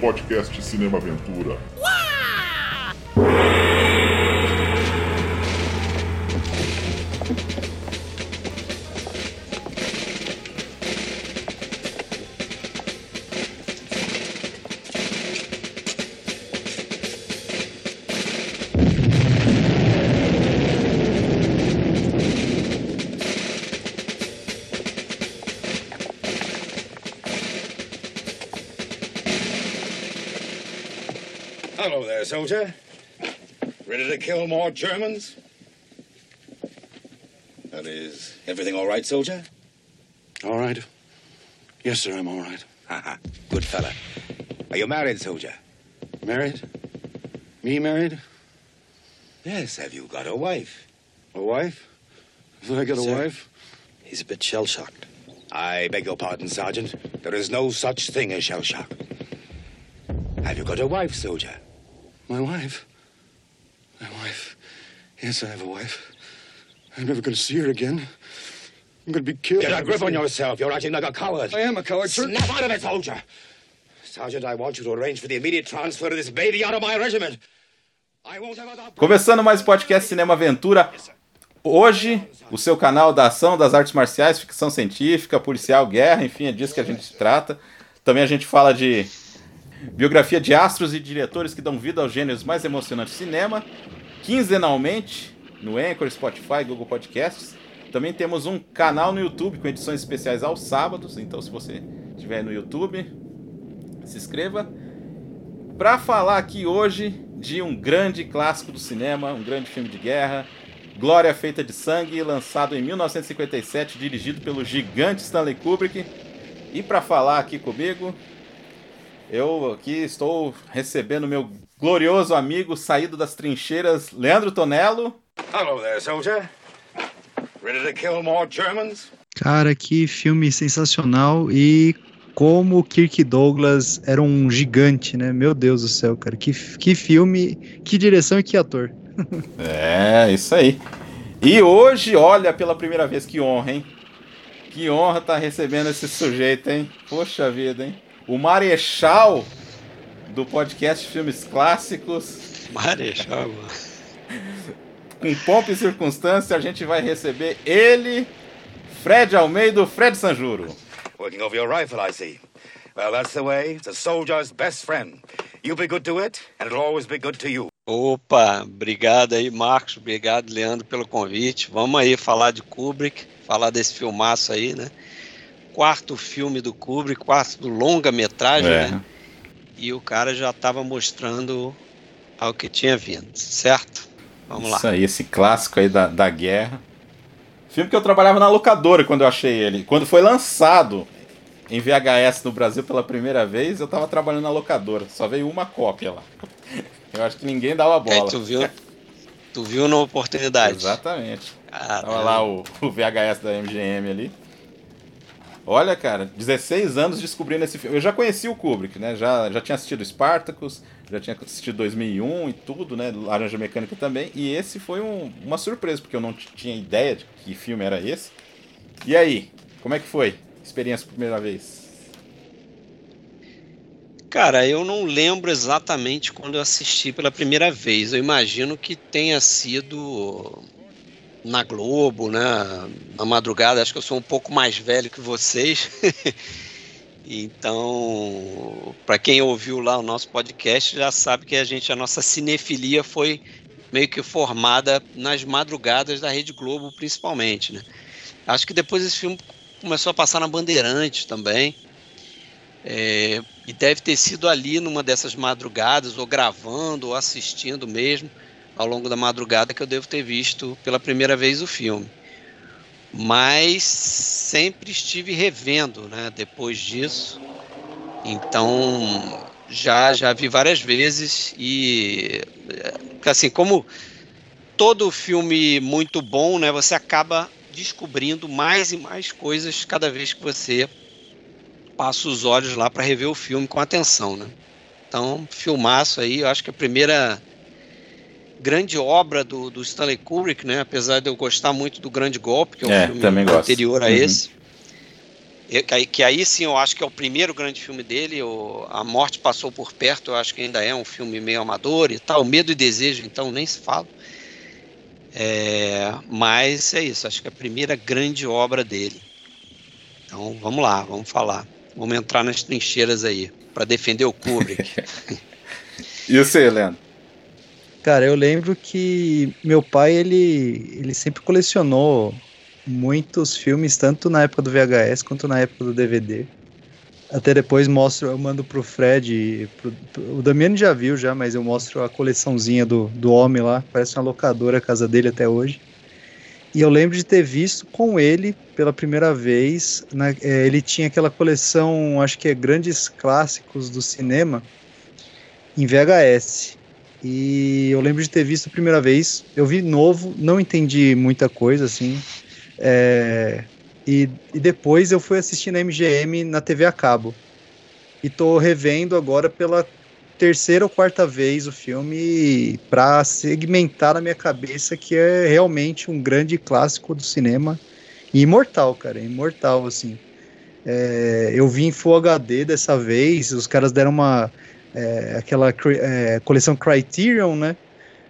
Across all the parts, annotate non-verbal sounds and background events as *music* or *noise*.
podcast Cinema Aventura. Hello soldier. Ready to kill more Germans? That is, everything all right, soldier? All right. Yes, sir, I'm all right. Haha, good fella. Are you married, soldier? Married? Me married? Yes, have you got a wife? A wife? Have I got a wife? He's a bit shell shocked. I beg your pardon, Sergeant. There is no such thing as shell shock. Have you got a wife, soldier? My wife? My wife. Yes, I have a wife. I'm never going to see her again. I'm going to be killed. Get a grip on yourself. You're acting like a coward. I am a coward, sir. Snap out of it, soldier! Sergeant, I want you to arrange for the immediate transfer of this baby out of my regiment. I won't have other... Começando mais um podcast Cinema Aventura. Hoje, o seu canal da ação, das artes marciais, ficção científica, policial, guerra, enfim, é disso que a gente trata. Também a gente fala de biografia de astros e diretores que dão vida aos gêneros mais emocionantes do cinema, quinzenalmente no Anchor, Spotify, Google Podcasts. Também temos um canal no YouTube com edições especiais aos sábados, então se você estiver no YouTube, se inscreva. Para falar aqui hoje de um grande clássico do cinema, um grande filme de guerra, Glória Feita de Sangue, lançado em 1957, dirigido pelo gigante Stanley Kubrick. E para falar aqui comigo, eu aqui estou recebendo meu glorioso amigo saído das trincheiras, Leandro Tonello. Hello there, soldier. Ready to kill more Germans? Cara, que filme sensacional e como o Kirk Douglas era um gigante, né? Meu Deus do céu, cara. Que, que filme, que direção e que ator. *laughs* É, isso aí. E hoje, olha, pela primeira vez, que honra, hein? Que honra tá recebendo esse sujeito, hein? Poxa vida, hein? O Marechal do podcast Filmes Clássicos. Marechal, mano. Com pompa e circunstância, a gente vai receber ele, Fred Almeida, Fred Sanjuro. Working over your rifle, I see. Well, that's the way. It's a soldier's best friend. You be good to it, and it'll always be good to you. Opa, obrigado aí, Marcos. Obrigado, Leandro, pelo convite. Vamos aí falar de Kubrick, falar desse filmaço aí, né? Quarto filme do Kubrick, quarto longa-metragem, É. né? E o cara já estava mostrando ao que tinha vindo, certo? Vamos lá. Isso aí, esse clássico aí da, da guerra. Filme que eu trabalhava na locadora quando eu achei ele. Quando foi lançado em VHS no Brasil pela primeira vez, eu tava trabalhando na locadora. Só veio uma cópia lá. *laughs* Eu acho que ninguém dava bola. tu viu, tu viu na oportunidade. Exatamente. Caramba. Tava lá o, o VHS da MGM ali. Olha, cara, 16 anos descobrindo esse filme. Eu já conheci o Kubrick, né? Já, já tinha assistido Spartacus, já tinha assistido 2001 e tudo, né? Laranja Mecânica também. E esse foi um- uma surpresa, porque eu não tinha ideia de que filme era esse. E aí, como é que foi? Experiência primeira vez? Cara, eu não lembro exatamente quando eu assisti pela primeira vez. Eu imagino que tenha sido na Globo, né? Na madrugada. Acho que eu sou um pouco mais velho que vocês. *laughs* Então, para quem ouviu lá o nosso podcast, já sabe que a gente, a nossa cinefilia foi meio que formada nas madrugadas da Rede Globo, principalmente, né? Acho que depois esse filme começou a passar na Bandeirantes também. É, e deve ter sido ali numa dessas madrugadas, ou gravando, ou assistindo mesmo, ao longo da madrugada, que eu devo ter visto pela primeira vez o filme. Mas sempre estive revendo, né, depois disso. Então, já, já vi várias vezes e, é, assim, como todo filme muito bom, né, você acaba descobrindo mais e mais coisas cada vez que você passa os olhos lá para rever o filme com atenção, né? Então, filmaço aí, eu acho que a primeira grande obra do, do Stanley Kubrick, né? Apesar de eu gostar muito do Grande Golpe, que é um É, filme também gosto. anterior a Uhum. esse. que, que aí sim eu acho que é o primeiro grande filme dele. O, a Morte Passou por Perto, eu acho que ainda é um filme meio amador e tal. Medo e Desejo, então, nem se fala. É, mas é isso, acho que é a primeira grande obra dele. Então vamos lá, vamos falar. Vamos entrar nas trincheiras aí, para defender o Kubrick. *laughs* *laughs* e você, Leandro? Cara, eu lembro que meu pai, ele, ele sempre colecionou muitos filmes, tanto na época do VHS quanto na época do DVD. Até depois mostro, eu mando pro Fred, pro, pro, o Damiano já viu já, mas eu mostro a coleçãozinha do, do homem lá, parece uma locadora a casa dele até hoje. E eu lembro de ter visto com ele pela primeira vez, na, é, ele tinha aquela coleção, acho que é grandes clássicos do cinema, em VHS. E eu lembro de ter visto a primeira vez, eu vi novo, não entendi muita coisa assim. É, e, e depois eu fui assistir na MGM na TV a cabo. E tô revendo agora pela terceira ou quarta vez o filme para segmentar na minha cabeça que é realmente um grande clássico do cinema e imortal, cara, imortal assim. É, eu vi em Full HD dessa vez, os caras deram uma é, aquela é, coleção Criterion, né?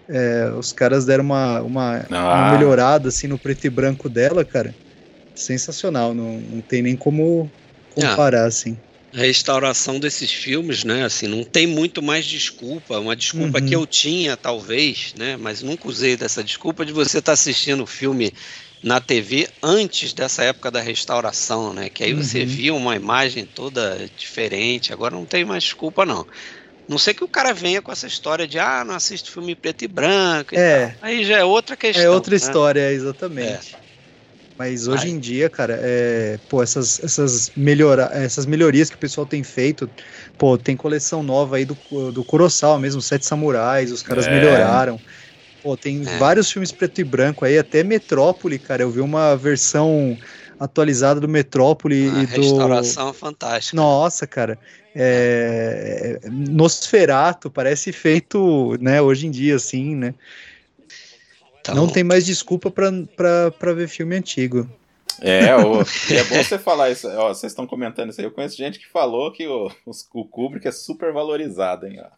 É, os caras deram uma, uma, ah. uma melhorada assim no preto e branco dela, cara sensacional, não, não tem nem como comparar, ah, assim. A restauração desses filmes, né, assim, não tem muito mais desculpa, uma desculpa uhum. que eu tinha, talvez, né, mas nunca usei dessa desculpa de você estar tá assistindo o filme na TV antes dessa época da restauração, né, que aí uhum. você via uma imagem toda diferente, agora não tem mais desculpa, não. Não sei que o cara venha com essa história de, ah, não assisto filme preto e branco. E é. Tal. Aí já é outra questão. É outra né? história, exatamente. É. Mas hoje Ai. em dia, cara, é, pô, essas, essas, melhora, essas melhorias que o pessoal tem feito, pô, tem coleção nova aí do, do Kurosawa mesmo, Sete Samurais, os caras é. melhoraram. Pô, tem é. vários filmes preto e branco aí, até Metrópole, cara, eu vi uma versão atualizada do Metrópole a e do... restauração fantástica. Nossa, cara, é... Nosferato parece feito, né, hoje em dia, assim, né, então... Não tem mais desculpa para ver filme antigo. É, o, *laughs* é bom você falar isso. Ó, vocês estão comentando isso aí. Eu conheço gente que falou que o, o Kubrick é super valorizado, hein? Ó.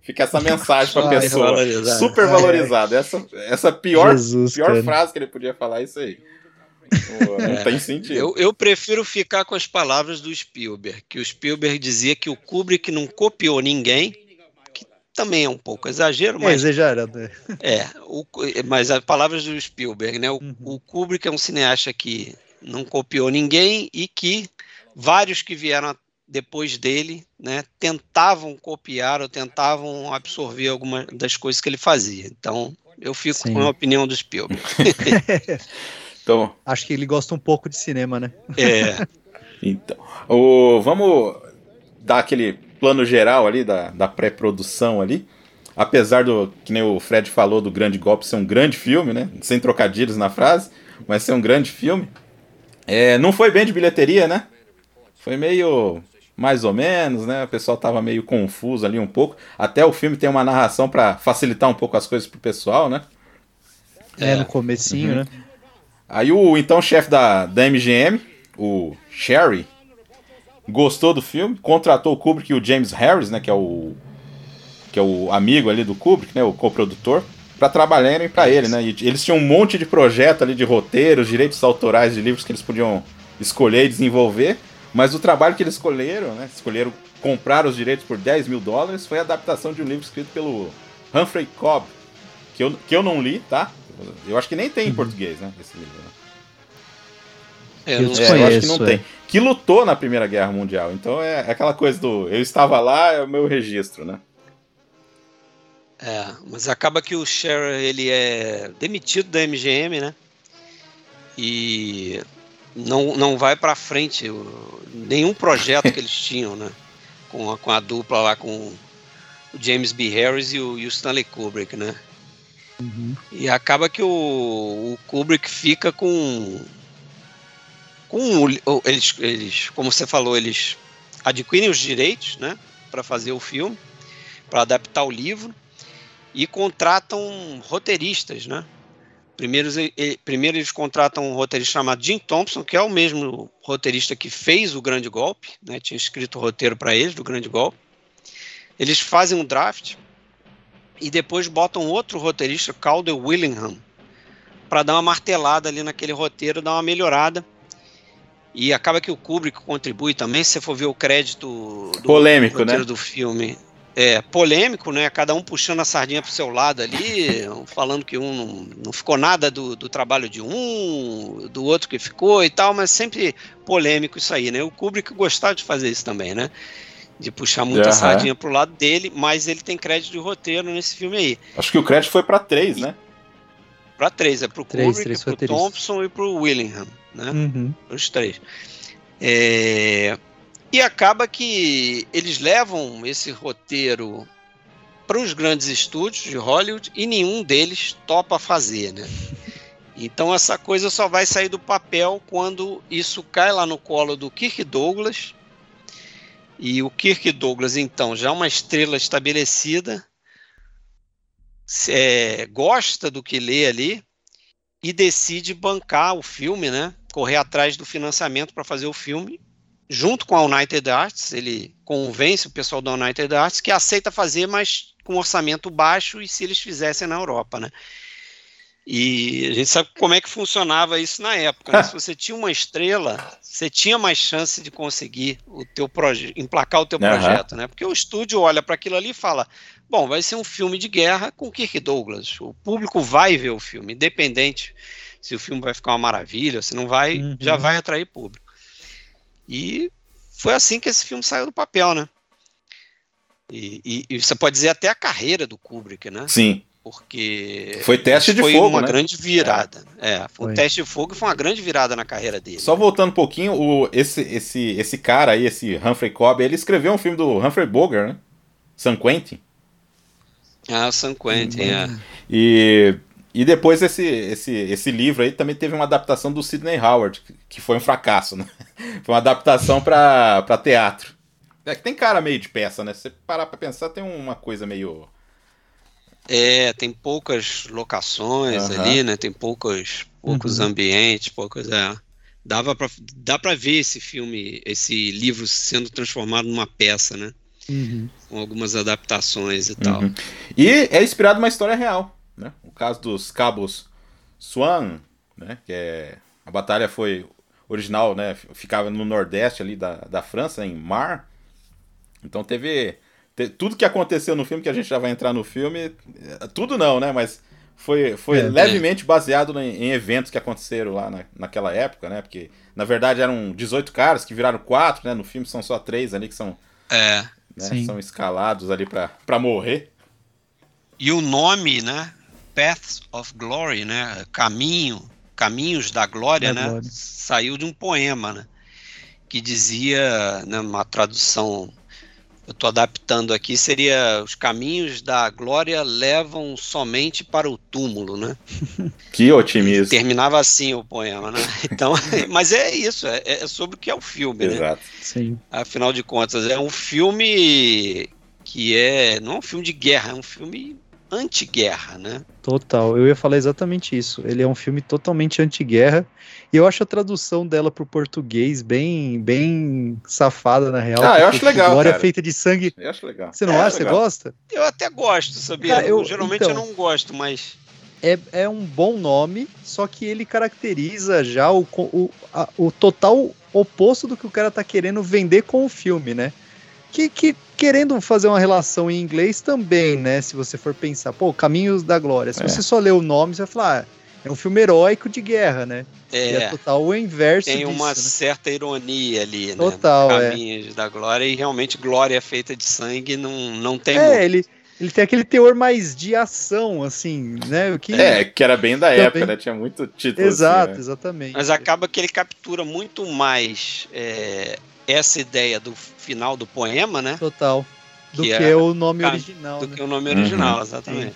Fica essa mensagem pra pessoa. Super valorizado. Essa, essa pior, Jesus, pior frase que ele podia falar é isso aí. Não é. tem sentido. Eu, eu, prefiro ficar com as palavras do Spielberg, que o Spielberg dizia que o Kubrick não copiou ninguém, também é um pouco exagero, é mas. É exagerado. É, o, mas as palavras do Spielberg, né? O, uhum. o Kubrick é um cineasta que não copiou ninguém e que vários que vieram depois dele, né, tentavam copiar ou tentavam absorver algumas das coisas que ele fazia. Então, eu fico Sim. com a opinião do Spielberg. *laughs* *laughs* então, acho que ele gosta um pouco de cinema, né? É. *laughs* então, o, vamos dar aquele plano geral ali da, da pré-produção ali. Apesar do, que nem o Fred falou, do Grande Golpe ser um grande filme, né? Sem trocadilhos na frase, mas ser um grande filme. É, não foi bem de bilheteria, né? Foi meio mais ou menos, né? O pessoal tava meio confuso ali um pouco. Até o filme tem uma narração para facilitar um pouco as coisas pro pessoal, né? É, no comecinho, uhum. né? Aí o então chefe da, da MGM, o Sherry, gostou do filme, contratou o Kubrick e o James Harris, né, que é o que é o amigo ali do Kubrick, né, o coprodutor, para trabalharem para ele, né? E eles tinham um monte de projeto ali de roteiros, direitos autorais de livros que eles podiam escolher e desenvolver, mas o trabalho que eles escolheram, né, escolheram comprar os direitos por 10 mil dólares, foi a adaptação de um livro escrito pelo Humphrey Cobb, que eu, que eu não li, tá? Eu acho que nem tem em uhum. português, né, esse livro. Né? Eu, eu, é, eu acho que não é. tem que lutou na Primeira Guerra Mundial. Então é, é aquela coisa do eu estava lá, é o meu registro, né? É, mas acaba que o Scherer ele é demitido da MGM, né? E não, não vai para frente o, nenhum projeto que eles *laughs* tinham, né? Com a, com a dupla lá com o James B. Harris e o, e o Stanley Kubrick, né? Uhum. E acaba que o, o Kubrick fica com com eles, eles, como você falou, eles adquirem os direitos, né, para fazer o filme, para adaptar o livro e contratam roteiristas, né, Primeiro, ele, primeiro eles contratam um roteirista chamado Jim Thompson, que é o mesmo roteirista que fez o Grande Golpe, né? tinha escrito o roteiro para eles do Grande Golpe. Eles fazem um draft e depois botam outro roteirista, Calder Willingham, para dar uma martelada ali naquele roteiro, dar uma melhorada. E acaba que o Kubrick contribui também, se você for ver o crédito do Polêmico, roteiro né? do filme. É, polêmico, né? Cada um puxando a sardinha pro seu lado ali, falando que um não, não ficou nada do, do, trabalho de um, do outro que ficou e tal, mas sempre polêmico isso aí, né? O Kubrick gostava de fazer isso também, né? De puxar muita Uhum. sardinha pro lado dele, mas ele tem crédito de roteiro nesse filme aí. Acho que o crédito foi pra três, né? Pra três, é pro Três, Kubrick, três pro. Thompson e pro Willingham, né? Uhum. Os três. É, E acaba que eles levam esse roteiro para os grandes estúdios de Hollywood e nenhum deles topa fazer, né? Então essa coisa só vai sair do papel quando isso cai lá no colo do Kirk Douglas. E o Kirk Douglas, então, já uma estrela estabelecida, é, gosta do que lê ali e decide bancar o filme, né? Correr atrás do financiamento para fazer o filme, junto com a United Arts. Ele convence o pessoal da United Arts que aceita fazer, mas com orçamento baixo e se eles fizessem na Europa, né? E a gente sabe como é que funcionava isso na época. né? *laughs* Se você tinha uma estrela, você tinha mais chance de conseguir o teu projeto, emplacar o teu Aham. projeto, né? Porque o estúdio olha para aquilo ali e fala: bom, vai ser um filme de guerra com Kirk Douglas. O público vai ver o filme, independente se o filme vai ficar uma maravilha, se não vai, Uhum. já vai atrair público. E foi assim que esse filme saiu do papel, né? E, e- e você pode dizer até a carreira do Kubrick, né? Sim. Porque Foi teste de foi fogo, uma né? grande virada. É, foi um Foi. teste de fogo e foi uma grande virada na carreira dele. Só voltando um pouquinho, o, esse, esse, esse cara aí, esse Humphrey Cobb, ele escreveu um filme do Humphrey Bogart, né? San Quentin. Ah, o San Quentin, é. E, e depois esse, esse, esse livro aí também teve uma adaptação do Sidney Howard, que- foi um fracasso, né? *laughs* Foi uma adaptação pra teatro. É que tem cara meio de peça, né? Se você parar pra pensar, tem uma coisa meio. É, tem poucas locações Aham. ali, né? Tem poucos, poucos Uhum. ambientes, poucos. É. Dava pra, dá pra ver esse filme, esse livro sendo transformado numa peça, né? Uhum. Com algumas adaptações e tal. Uhum. E é inspirado numa história real, né? O caso dos cabos Swan, né? Que é a batalha foi original, né? Ficava no nordeste ali da, da França, em Mar. Então teve, te- tudo que aconteceu no filme que a gente já vai entrar no filme, eh, tudo não, né? Mas foi, foi É, levemente baseado em, em eventos que aconteceram lá na, naquela época, né? Porque na verdade eram 18 caras que viraram quatro, né? No filme são só três ali que são, É. né? São escalados ali pra pra morrer. E o nome, né? Paths of Glory, né? Caminho, Caminhos da Glória, Da né? Glória. Saiu de um poema, né? Que dizia, né, uma tradução, eu estou adaptando aqui, seria os caminhos da glória levam somente para o túmulo, né? *laughs* Que otimismo. Terminava assim o poema, né? *laughs* Então, *laughs* mas é isso, é, é sobre o que é o filme, né? Exato. Sim. Afinal de contas, é um filme que é não é um filme de guerra, é um filme anti-guerra, né? Total, eu ia falar exatamente isso. Ele é um filme totalmente anti-guerra. E eu acho a tradução dela pro português bem, bem safada, na real. Ah, eu acho legal, Glória cara. feita de sangue. Eu acho legal. Você não É, acha? Você legal. gosta? Eu até gosto, sabia? Cara, eu- Geralmente então. eu não gosto, mas É, é um bom nome, só que ele caracteriza já o, o, a- o total oposto do que o cara tá querendo vender com o filme, né? Que, que querendo fazer uma relação em inglês também, né? Se você for pensar, pô, Caminhos da Glória. Se É. você só ler o nome, você vai falar, ah, é um filme heróico de guerra, né? E é é, total o inverso tem disso, uma né? certa ironia ali, né? Total, é. Caminhos da glória e realmente glória feita de sangue não, não tem É, muito. ele, ele tem aquele teor mais de ação, assim, né? O que... É, que era bem da Também. época, né? Tinha muito título Exato, assim, né? exatamente. Mas acaba que ele captura muito mais é, essa ideia do final do poema, né? Total. Do Que que, é o nome original, Do né? que o nome original, Uhum. exatamente.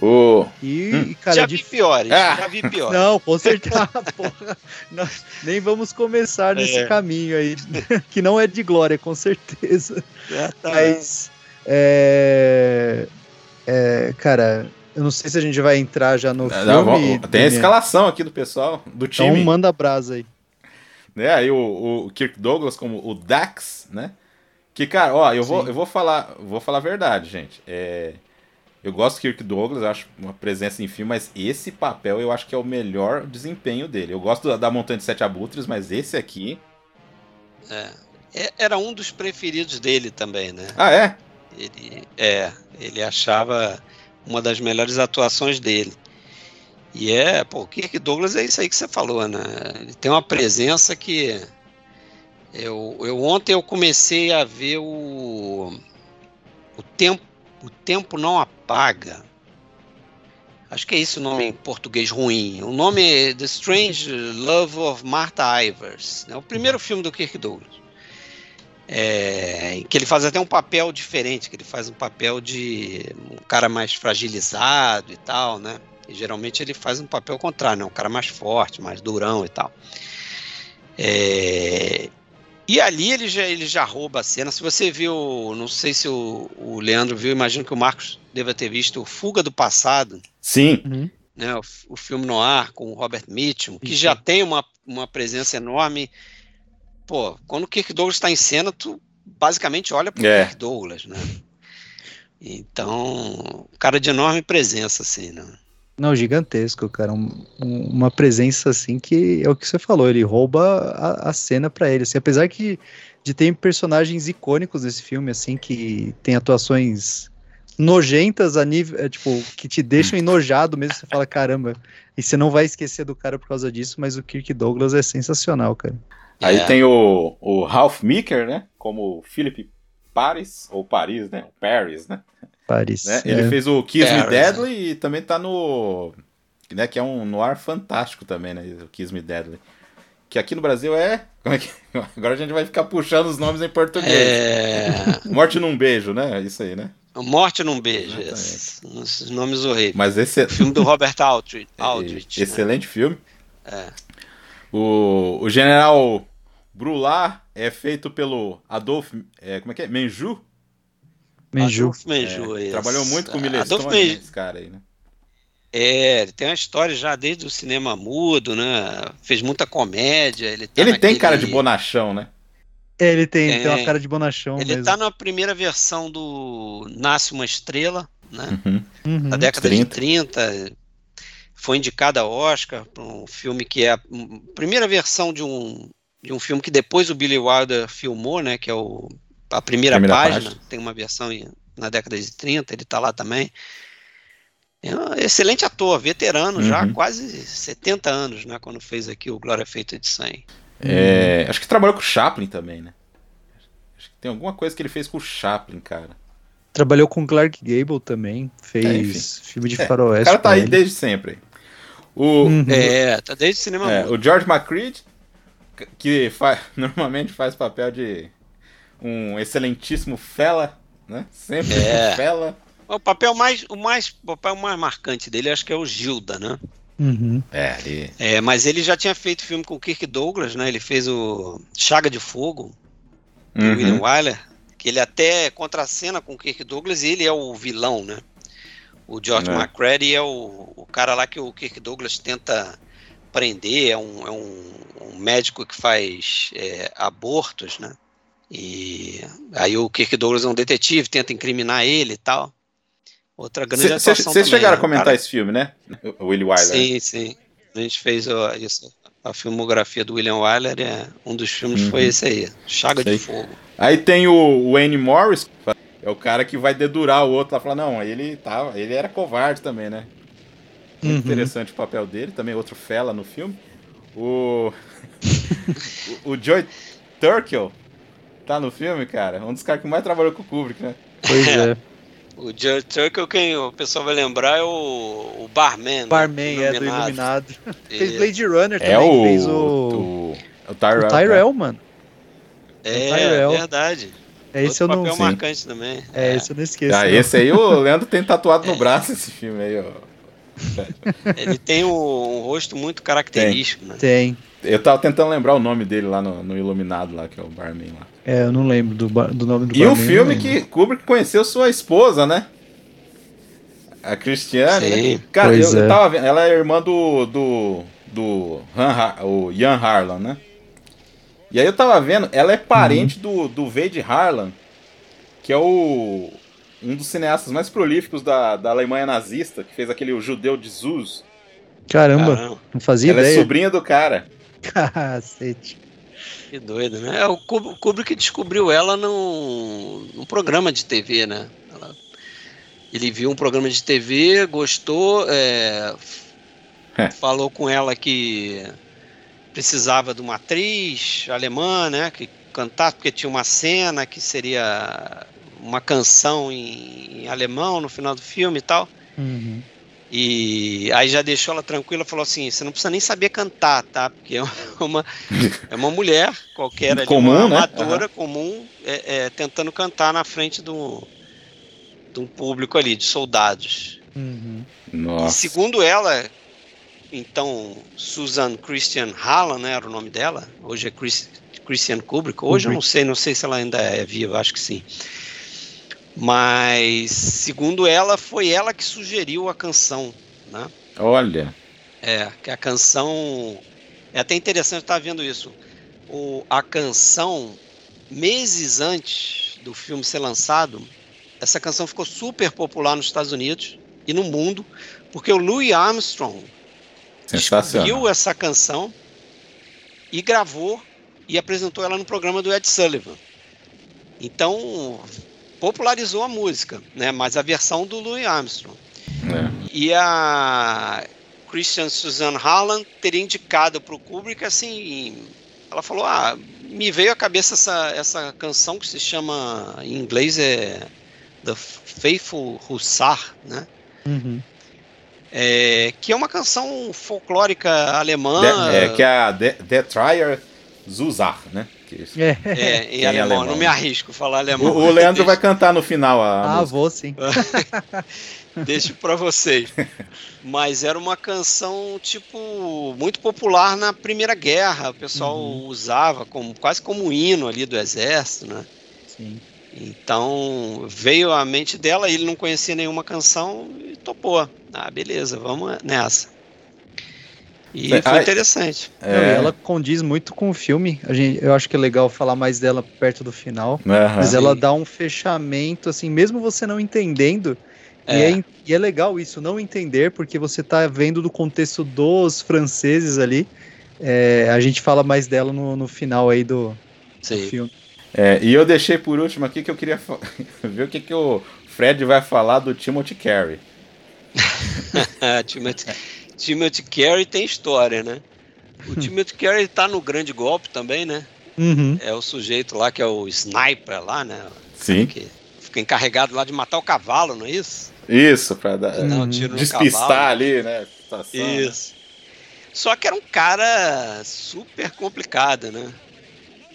O... E, Hum. cara, já de vi piores, Ah. já vi piores. Não, com certeza. *laughs* porra. Nós nem vamos começar nesse É. caminho aí, *laughs* que não é de glória, com certeza. É, tá. Mas, é, é, cara, Eu não sei se a gente vai entrar já no Não, filme. tem a escalação aqui do pessoal, do Então time. manda brasa aí. né? Aí o, o Kirk Douglas como o Dax, né? Que, cara, ó, eu vou, eu vou falar, vou falar a verdade, gente. É, eu gosto do Kirk Douglas, eu acho uma presença em filme, mas esse papel eu acho que é o melhor desempenho dele. Eu gosto da, da Montanha de Sete Abutres, mas esse aqui. É, Era um dos preferidos dele também, né? Ah, é? Ele, é, ele achava uma das melhores atuações dele. E é, pô, o Kirk Douglas é isso aí que você falou, né? Ele tem uma presença que. Eu, eu ontem eu comecei a ver o. O tempo, o tempo não apaga. Acho que é isso o nome em português ruim. O nome é The Strange Love of Martha Ivers. É o primeiro filme do Kirk Douglas. É, em que ele faz até um papel diferente, que ele faz um papel de um cara mais fragilizado e tal, né? E geralmente ele faz um papel contrário, né? Um cara mais forte, mais durão e tal. É, e ali ele já, ele já rouba a cena. Se você viu, não sei se o, o Leandro viu, imagino que o Marcos deva ter visto o Fuga do Passado, Sim. né, o, o filme no ar com o Robert Mitchum, que Isso. já tem uma, uma presença enorme. Pô, quando o Kirk Douglas está em cena, tu basicamente olha pro É. Kirk Douglas, né? Então, um cara de enorme presença, assim, né? Não, gigantesco, cara. Um- um- uma presença assim que é o que você falou, ele rouba a, a cena pra ele. Assim, apesar que de ter personagens icônicos nesse filme, assim, que tem atuações nojentas a nível, é, tipo, que te deixam enojado mesmo. Você fala, caramba, e você não vai esquecer do cara por causa disso, mas o Kirk Douglas é sensacional, cara. Aí É. tem o, o Ralph Meeker, né? Como Philip Paris, ou Paris, né? O Paris, né? Paris. né? é. Ele fez o Kiss Me Paris, Deadly e também tá no. Né, que é um noir fantástico também, né? O Kiss Me Deadly. Que aqui no Brasil é. Como é que. *laughs* Agora a gente vai ficar puxando os nomes em português. É... Morte num beijo, né? Isso aí, né? Morte num beijo, esses, esses nomes horríveis. Mas esse O filme do Robert *laughs* Aldrich. Aldrich né? excelente filme. É. O, o General Brulá é feito pelo Adolf. É, como é que é? Menju? Menju. Adolfo Menju, É, trabalhou muito com o Miller Adolfo Stone, né, esse cara aí, né? é, ele tem uma história já desde o cinema mudo, né? Fez muita comédia. Ele, tá Ele tem naquele- cara de bonachão, né? É, ele tem, É. tem uma cara de bonachão Ele mesmo. tá na primeira versão do Nasce uma Estrela, né? Uhum. Uhum. Na década 30. de 30. Foi indicada a Oscar para um filme que é a primeira versão de um, de um filme que depois o Billy Wilder filmou, né? Que é o, a primeira, Primeira página. página. Tem uma versão na década de 30, ele tá lá também. É um excelente ator, veterano já, Uhum. quase 70 anos, né? Quando fez aqui o Glória Feita de 100. É, acho que trabalhou com o Chaplin também, né? Acho que tem alguma coisa que ele fez com o Chaplin, cara. Trabalhou com Clark Gable também. Fez É, filme de É, faroeste. O cara tá aí ele. desde sempre. O, Uhum. É, tá desde o cinema é, o George McCreed, que fa- *laughs* normalmente faz papel de um excelentíssimo fela, né? Sempre É. um fela. O papel mais, o mais, o papel mais marcante dele acho que é o Gilda, né? Uhum. É, e... É, mas ele já tinha feito filme com o Kirk Douglas, né? Ele fez o Chaga de Fogo, Uhum. William Wyler, que ele até contracena com o Kirk Douglas e ele é o vilão, né? O George É. McCready é o, o cara lá que o Kirk Douglas tenta prender, é um, é um, um médico que faz é, abortos, né? E aí o Kirk Douglas é um detetive, tenta incriminar ele e tal. Outra grande atuação Vocês chegaram né? a comentar Cara, esse filme, né? O Willy Wyler. Sim, sim. A gente fez ó, isso. A filmografia do William Wyler, é, um dos filmes Uhum. foi esse aí, Chaga Sei. de Fogo. Aí tem o Wayne Morris, é o cara que vai dedurar o outro lá, falar, não, ele tava, ele era covarde também, né? Uhum. interessante o papel dele, também outro fela no filme. O *laughs* o, o Joey Turkel tá no filme, cara, um dos caras que mais trabalhou com o Kubrick, né? Pois *laughs* é. O Jerry Turkle, quem o pessoal vai lembrar é o, o Barman. né? Barman é do Iluminado. *laughs* Fez E- Blade Runner É também. o, fez o, o, o Tyrell. o Tyrell, mano. É, Tyrell. verdade. É esse eu não. papel Sim. marcante também. É, esse eu não esqueço. Ah, não. esse aí o *laughs* Leandro tem tatuado no braço esse filme aí, ó. *laughs* Ele tem um, um rosto muito característico, né? Tem. Eu tava tentando lembrar o nome dele lá no, no Iluminado, lá, que é o Barman lá. É, eu não lembro do, do nome do E o filme que. Kubrick conheceu sua esposa, né? A Cristiane. Sim. né? Cara, eu, Pois eu é. tava vendo. Ela é irmã do. do. do Han o Ian Harlan, né? E aí eu tava vendo, ela é parente do, do Wade Harlan, que é o. um dos cineastas mais prolíficos da, da Alemanha nazista, que fez aquele O Judeu de Zuz. Caramba, Caramba, não fazia ela é ideia. sobrinha do cara. *laughs* Cacete. Que doido, né? É, o Kub- o Kubrick descobriu ela num, num programa de TV, né? Ela- ele viu um programa de TV, gostou, é, É. falou com ela que precisava de uma atriz alemã, né? Que cantasse, porque tinha uma cena que seria uma canção em, em alemão no final do filme e tal. Uhum. E aí já deixou ela tranquila, falou assim: você não precisa nem saber cantar, tá? Porque é uma, é uma mulher qualquer ali, Comum, uma né? amadora comum, é, é, tentando cantar na frente do, de um público ali, de soldados. Uhum. E segundo ela, então, Susan Christian Hallan, né, era o nome dela, hoje é Chris, Christian Kubrick, hoje eu não sei, não sei se ela ainda é viva, acho que sim. Mas, segundo ela, foi ela que sugeriu a canção, né? Olha. É, que a canção. É até interessante estar vendo isso. O, a canção, meses antes do filme ser lançado, essa canção ficou super popular nos Estados Unidos e no mundo, porque o Louis Armstrong descobriu essa canção e gravou e apresentou ela no programa do Ed Sullivan. Então, popularizou a música, né? Mas a versão do Louis Armstrong. É. E a Christian Susan Harlan teria indicado para o Kubrick assim. Ela falou: Ah, me veio à cabeça essa, essa canção que se chama, em inglês é The Faithful Hussar, né? Uhum. É, que é uma canção folclórica alemã. De- é que é a De Trier Zuzach, né? Que isso. É. É, em Em alemão, alemão. não me arrisco a falar O, alemão. o Leandro vai cantar no final a, Ah, música. vou sim. *laughs* Deixo para vocês. Mas era uma canção, tipo, muito popular na Primeira Guerra. O pessoal usava como, quase como um hino ali do exército, né? Sim. Então veio à mente dela, ele não conhecia nenhuma canção e topou. Ah, beleza, vamos nessa. E É, foi ai- interessante. Não, e É. ela condiz muito com o filme. A gente, eu acho que é legal falar mais dela perto do final. Aham. Mas ela dá um fechamento, assim, mesmo você não entendendo. E, É. é, e é legal isso, não entender, porque você tá vendo do contexto dos franceses ali. É, a gente fala mais dela no, no final aí do, do filme. É, e eu deixei por último aqui que eu queria *laughs* ver o que, que o Fred vai falar do Timothy Carey. *laughs* Timothy, Timothy Carey tem história, né? O Timothy Carey tá no grande golpe também, né? Uhum. É o sujeito lá que é o sniper lá, né? Sim. Que fica encarregado lá de matar o cavalo, não é isso? Isso, pra dar, um despistar cavalo. ali, né? né? Isso. Só que era um cara super complicado, né?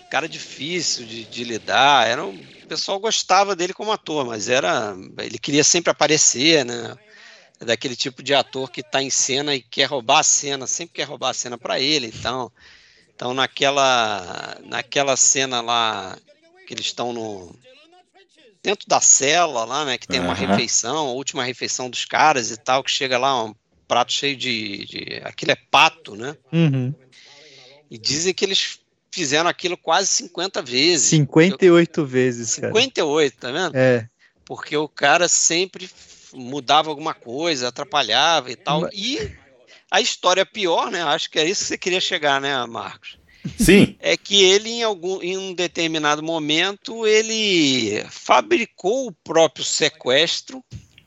Cara difícil de, de lidar. Era um, o pessoal gostava dele como ator, mas era. Ele queria sempre aparecer, né? É daquele tipo de ator que está em cena e quer roubar a cena, sempre quer roubar a cena para ele. Então, então naquela, naquela cena lá que eles estão no dentro da cela lá, né? Que tem uma Aham. refeição, a última refeição dos caras e tal, que chega lá um prato cheio de, de aquilo é pato, né? Uhum. E dizem que eles fizeram aquilo quase 50 vezes. 58 vezes, cara. 58, tá vendo? É. Porque o cara sempre mudava alguma coisa, atrapalhava e tal. E a história pior, né? Acho que é isso que você queria chegar, né, Marcos? Sim, É que ele, em, algum, em um determinado momento, ele fabricou o próprio sequestro.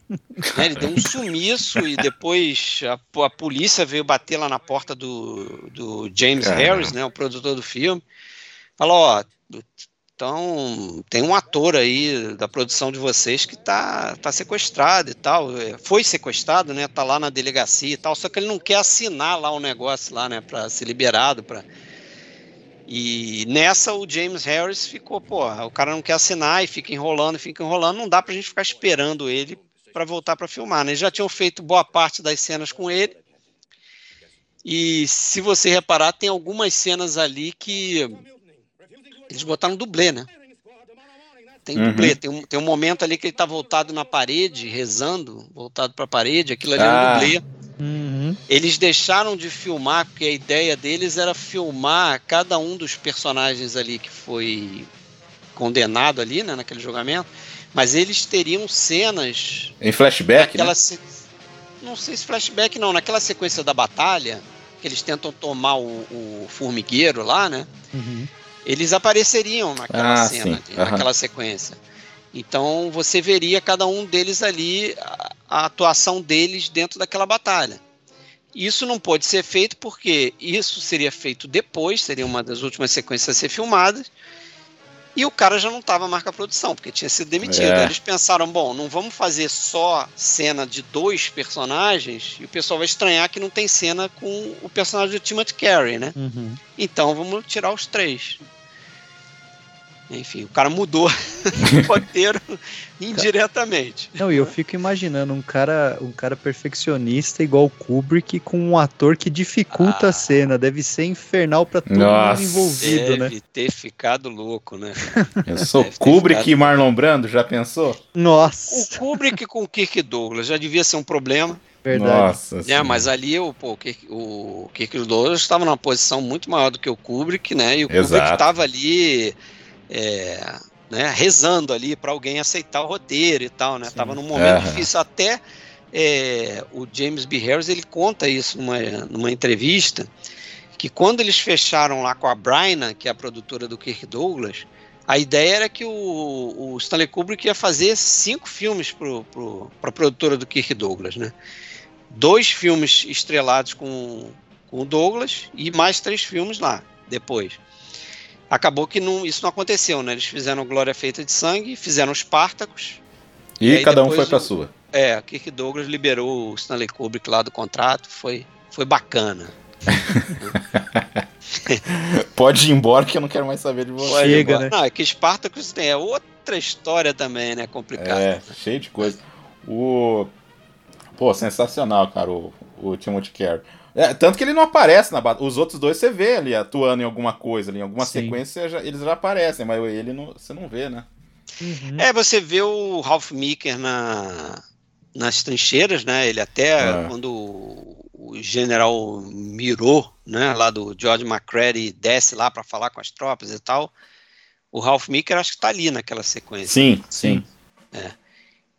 né? Ele deu um sumiço e depois a, a polícia veio bater lá na porta do, do James Caramba. Harris, né, o produtor do filme. Falou, ó, então tem um ator aí da produção de vocês que tá, tá sequestrado e tal. É, Foi sequestrado, né? Tá lá na delegacia e tal, só que ele não quer assinar lá o negócio lá, né, para ser liberado, para e nessa o James Harris ficou, pô, o cara não quer assinar e fica enrolando, fica enrolando, não dá pra gente ficar esperando ele para voltar para filmar, né? Eles já tinham feito boa parte das cenas com ele. E se você reparar, tem algumas cenas ali que eles botaram dublê, né? Tem Uhum. dublê. Tem um, tem um momento ali que ele tá voltado na parede, rezando, voltado pra parede, aquilo ali é Ah. um dublê. Uhum. Eles deixaram de filmar, porque a ideia deles era filmar cada um dos personagens ali que foi condenado ali, né, naquele julgamento. Mas eles teriam cenas Em flashback, naquela né? se- não sei se flashback não, naquela sequência da batalha que eles tentam tomar o, o formigueiro lá, né? Uhum. Eles apareceriam naquela Ah, cena, Aham. naquela sequência. Então você veria cada um deles ali, a, a atuação deles dentro daquela batalha. Isso não pode ser feito porque isso seria feito depois, seria uma das últimas sequências a ser filmadas. E o cara já não estava mais com a produção, porque tinha sido demitido. É. Eles pensaram, bom, não vamos fazer só cena de dois personagens e o pessoal vai estranhar que não tem cena com o personagem do Timothy Carey, né? Uhum. Então vamos tirar os três. Enfim, o cara mudou *laughs* o roteiro indiretamente. Não, e eu fico imaginando um cara, um cara perfeccionista igual o Kubrick com um ator que dificulta Ah. a cena. Deve ser infernal pra todo Nossa. mundo envolvido, Deve né? ter ficado louco, né? *laughs* Eu sou Deve Kubrick ficado. e Marlon Brando, já pensou? O Nossa, Kubrick com o Kirk Douglas já devia ser um problema, verdade. Nossa? Senhora. Mas ali o, pô, o, Kirk, o Kirk Douglas estava numa posição muito maior do que o Kubrick, né? E o Kubrick Exato. estava ali é, né, rezando ali para alguém aceitar o roteiro e tal, né? Tava num momento Aham. difícil. Até é, o James B. Harris ele conta isso numa, numa entrevista que quando eles fecharam lá com a Bryna, que é a produtora do Kirk Douglas, a ideia era que o, o Stanley Kubrick ia fazer cinco filmes para a produtora do Kirk Douglas, né? Dois filmes estrelados com, com o Douglas e mais três filmes lá depois. Acabou que não, isso não aconteceu, né? Eles fizeram Glória Feita de Sangue, fizeram os Pártacos. E, E cada um foi pra o- sua. É, Kirk Douglas liberou o Stanley Kubrick lá do contrato, foi, foi bacana. *laughs* Pode ir embora que eu não quero mais saber de você. Chega, né? Não, é que Spartacus tem é outra história também, né? Complicada. É, cheio de coisa. O. Pô, sensacional, cara, o, o Timothy Carey. É, tanto que ele não aparece na batalha. Os outros dois você vê ali atuando em alguma coisa, ali, em alguma Sim. sequência já- eles já aparecem, mas ele não, você não vê, né? Uhum. É, você vê o Ralph Meeker na, nas trincheiras, né? Ele até É. quando o, general mirou, né, lá do George McCready desce lá para falar com as tropas e tal. O Ralph Meeker acho que tá ali naquela sequência. Sim, sim.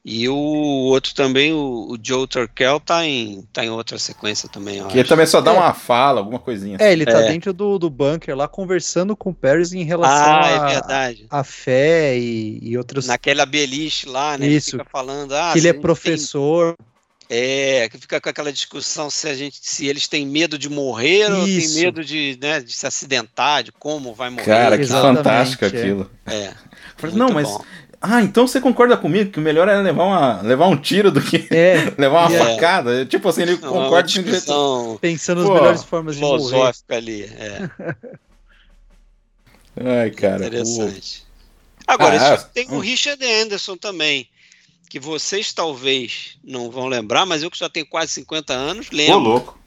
E o outro também, o, o Joe Turkel, tá em, tá em outra sequência também, Que ele também só dá É. uma fala, alguma coisinha. É, ele tá É. dentro do, do bunker lá conversando com o Paris em relação Ah, é a, verdade. a fé e, e outros. Naquela beliche lá, né? Isso. Que fica falando, ah, que ele é professor. tem- é, que fica com aquela discussão se a gente, se eles têm medo de morrer ou têm Isso. medo de, né, de se acidentar, de como vai morrer. Cara, que Exatamente, fantástico é. aquilo. É. *laughs* Muito não, mas. bom. Ah, então você concorda comigo que o melhor é levar, uma, levar um tiro do que É, *laughs* levar uma é. facada? Tipo assim, ele concorda com o jeito. discussão pensando nas Pô, melhores formas de morrer. filosófica ali. É, *laughs* Ai, cara. interessante. Agora, Ah, isso tem o hum. Richard Anderson também, que vocês talvez não vão lembrar, mas eu que já tenho quase 50 anos, Ô, lembro. louco.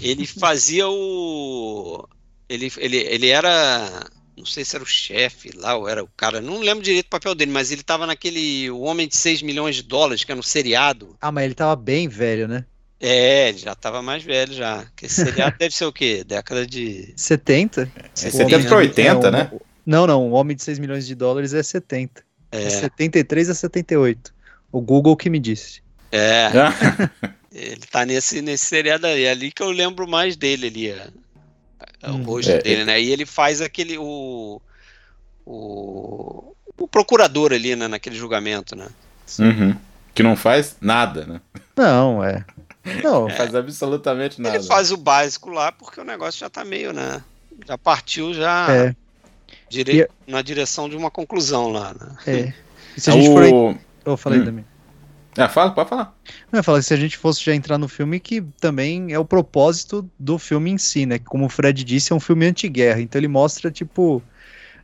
Ele fazia o. Ele, ele, ele era. Não sei se era o chefe lá ou era o cara. Não lembro direito o papel dele, mas ele tava naquele. O Homem de 6 milhões de dólares, que era um seriado. Ah, mas ele tava bem velho, né? É, ele já tava mais velho já. Que esse seriado *laughs* deve ser o quê? Década de. 70? É O 70 Homem- pra 80, é, o- né? Não, não. O Homem de 6 milhões de dólares é 70. É. É, 73 a 78. O Google que me disse. é *laughs* ele tá nesse, nesse seriado aí. É ali que eu lembro mais dele ali. É. É o Hum. rosto É, dele, né? E ele faz aquele. O, o, o procurador ali, né? Naquele julgamento, né? Uhum. Que não faz nada, né? Não, é. Não, Não faz absolutamente nada. Ele faz o básico lá porque o negócio já tá meio, né? Já partiu já é. dire... na direção de uma conclusão lá, né? é. E se a gente for. o... Eu falei Hum. também. Ah, fala, pode falar. Eu ia falar que se a gente fosse já entrar no filme, que também é o propósito do filme em si, né? Como o Fred disse, é um filme anti-guerra. Então ele mostra, tipo,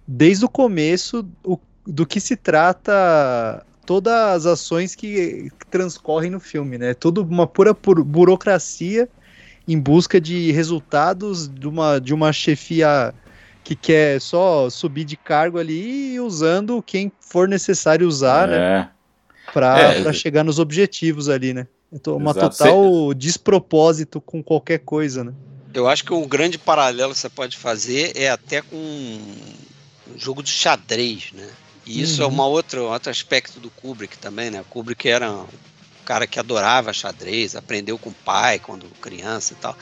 desde o começo, o- do que se trata todas as ações que, que transcorrem no filme, né? Tudo uma pura pur- burocracia em busca de resultados de uma, de uma chefia que quer só subir de cargo ali e usando quem for necessário usar, né? É. Pra, É, chegar nos objetivos ali, né? Então, Uma Exato. total despropósito com qualquer coisa, né? Eu acho que um grande paralelo que você pode fazer é até com um jogo de xadrez, né? E isso é Uhum. uma outra, outro aspecto do Kubrick também, né? O Kubrick era um cara que adorava xadrez, aprendeu com o pai quando criança e tal.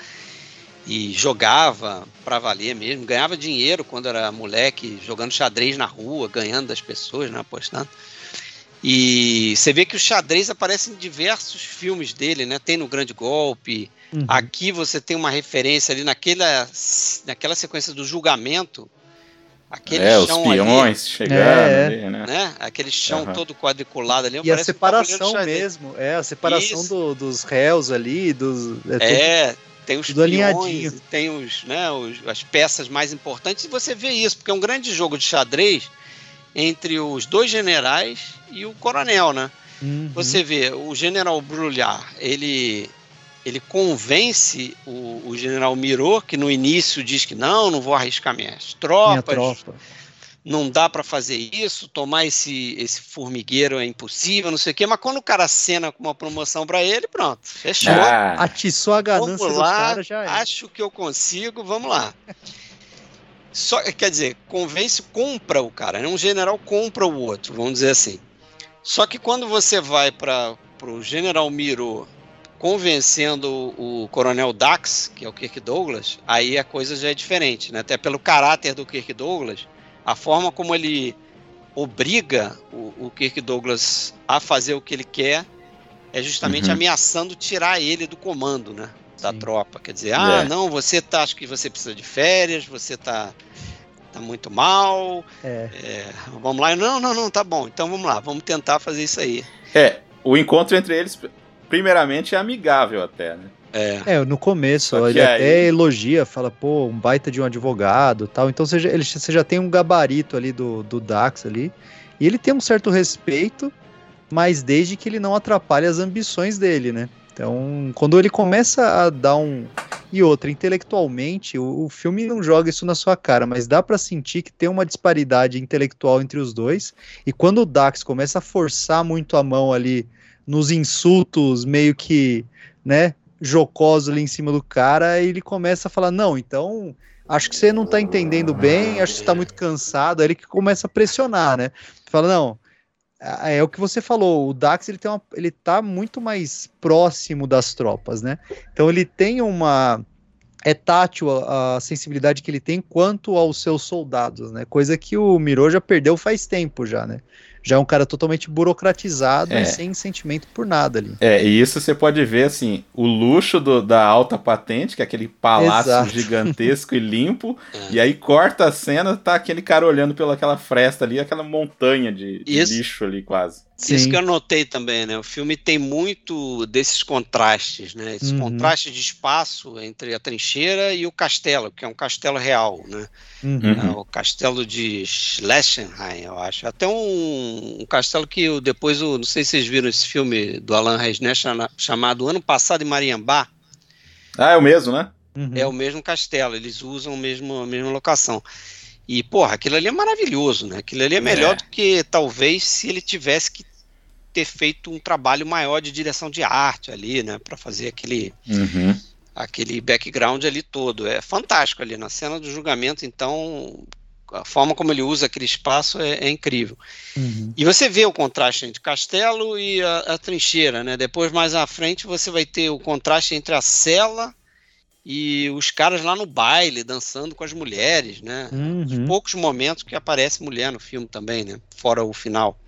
E jogava pra valer mesmo, ganhava dinheiro quando era moleque, jogando xadrez na rua, ganhando das pessoas, né? Apostando. E você vê que o xadrez aparece em diversos filmes dele, né? Tem no Grande Golpe, Uhum. Aqui você tem uma referência ali naquela, naquela sequência do julgamento. Aquele É, os chão peões chegando É, ali, né? ali, né? Aquele chão Aham. todo quadriculado ali. E a parece um separação mesmo, é, a separação do- dos réus ali, dos. É, tudo- É, tem os tudo alinhadinho. peões, tem os, né, os, as peças mais importantes e você vê isso, porque é um grande jogo de xadrez entre os dois generais e o coronel, né? Uhum. Você vê, o general Brulhar, ele, ele convence o, o general Miró, que no início diz que não, não vou arriscar minhas Minha tropas, tropa. não dá para fazer isso, tomar esse, esse formigueiro é impossível, não sei o quê, mas quando o cara acena com uma promoção para ele, pronto, fechou. Ah, Atiçou a ganância Vamos dos lá, caras já é. acho que eu consigo, vamos lá. *laughs* Só, quer dizer, convence, compra o cara, né? um general compra o outro, vamos dizer assim. Só que quando você vai para o general Miro convencendo o, coronel Dax, que é o Kirk Douglas, aí a coisa já é diferente, né? Até pelo caráter do Kirk Douglas, a forma como ele obriga o, o Kirk Douglas a fazer o que ele quer é justamente Uhum. ameaçando tirar ele do comando, né? Da Sim. tropa. Quer dizer, ah, É. não, você tá, acho que você precisa de férias, você tá, tá muito mal, É. é, vamos lá. Não, não, não, tá bom. Então vamos lá, vamos tentar fazer isso aí. é, o encontro entre eles, primeiramente, é amigável até, né? É, É, no começo, ele aí- até elogia, fala, pô, um baita de um advogado e tal. Então você já, ele- você já tem um gabarito ali do, do Dax ali. E ele tem um certo respeito, mas desde que ele não atrapalhe as ambições dele, né? Então, quando ele começa a dar um. E outra, intelectualmente, o, o filme não joga isso na sua cara, mas dá pra sentir que tem uma disparidade intelectual entre os dois. E quando o Dax começa a forçar muito a mão ali nos insultos, meio que, né, jocoso ali em cima do cara, ele começa a falar: Não, então acho que você não tá entendendo bem, acho que você tá muito cansado. Aí ele que começa a pressionar, né? Fala: Não, é é o que você falou, o Dax ele, tem uma, ele tá muito mais próximo das tropas, né? Então ele tem uma. É tátil a, a sensibilidade que ele tem quanto aos seus soldados, né? Coisa que o Miro já perdeu faz tempo já, né? Já é um cara totalmente burocratizado É. e sem sentimento por nada ali. É, e isso você pode ver, assim, o luxo do- da alta patente, que é aquele palácio Exato. gigantesco e limpo, *laughs* É. e aí corta a cena, tá aquele cara olhando pelaquela fresta ali, aquela montanha de, de Isso. lixo ali quase. Isso Sim. que eu notei também, né? O filme tem muito desses contrastes, né? Esse Uhum. contraste de espaço entre a trincheira e o castelo, que é um castelo real, né? Uhum. Uhum. É o castelo de Schlessenheim, eu acho. Até um, um castelo que eu, depois, o- não sei se vocês viram esse filme do Alan Resnais chama- chamado Ano Passado em Mariambá, Ah, é o mesmo, né? Uhum. é o mesmo castelo, eles usam o mesmo, a mesma locação. E, porra, aquilo ali é maravilhoso, né? Aquilo ali é melhor É. do que talvez se ele tivesse que ter feito um trabalho maior de direção de arte ali, né? Para fazer aquele, Uhum. aquele background ali todo. É fantástico ali na cena do julgamento, então a forma como ele usa aquele espaço é, é incrível. Uhum. E você vê o contraste entre castelo e a, a trincheira, né? Depois mais à frente você vai ter o contraste entre a cela e os caras lá no baile dançando com as mulheres, né? Uhum. poucos momentos que aparece mulher no filme também, né? Fora o final.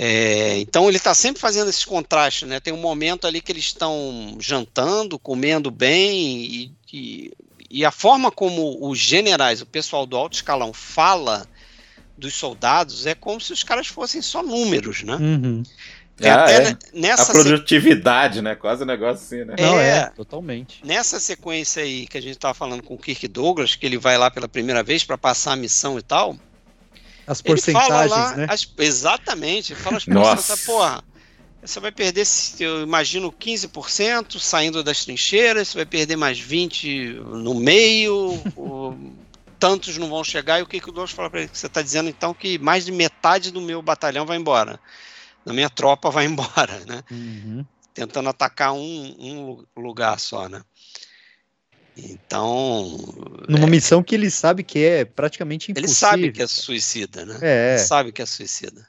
É, então ele está sempre fazendo esses contrastes, né? Tem um momento ali que eles estão jantando, comendo bem e, e, e a forma como os generais, o pessoal do alto escalão fala dos soldados é como se os caras fossem só números, né? Uhum. Tem Ah, até é. ne- nessa A se- produtividade, né? Quase um negócio assim, né? Não, É. é, totalmente. nessa sequência aí que a gente estava falando com o Kirk Douglas, que ele vai lá pela primeira vez para passar a missão e tal, As Ele fala porcentagens, lá, né? as- exatamente, ele fala as porcentagens, porra, você vai perder, eu imagino, 15% saindo das trincheiras, você vai perder mais 20% no meio, *laughs* tantos não vão chegar, e o que, que o Douglas fala para ele? Você está dizendo então que mais de metade do meu batalhão vai embora, da minha tropa vai *laughs* embora, né? Uhum. Tentando atacar um, um lugar só, né? Então. Numa é, missão que ele sabe que é praticamente impossível. Ele sabe que é suicida, né? É. Ele sabe que é suicida.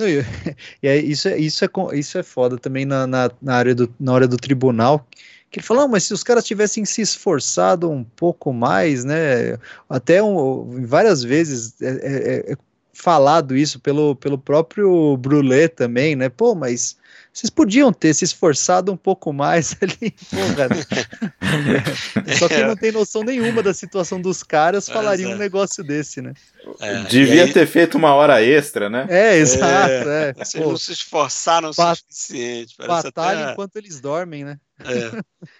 E *laughs* é, isso, é, isso, é, isso é foda também na, na, na, área do, na hora do tribunal. Que ele falou, ah, mas se os caras tivessem se esforçado um pouco mais, né? Até um, várias vezes é, é, é, falado isso pelo, pelo próprio Brulé também, né? Pô, mas vocês podiam ter se esforçado um pouco mais *laughs* ali, porra. Né? *laughs* Só que não tem noção nenhuma da situação dos caras falaria um negócio desse, né? É, Devia aí... ter feito uma hora extra, né? É, exato. É. é. Vocês Pô, não se esforçaram o suficiente. Batalha até... enquanto eles dormem, né? É. *laughs*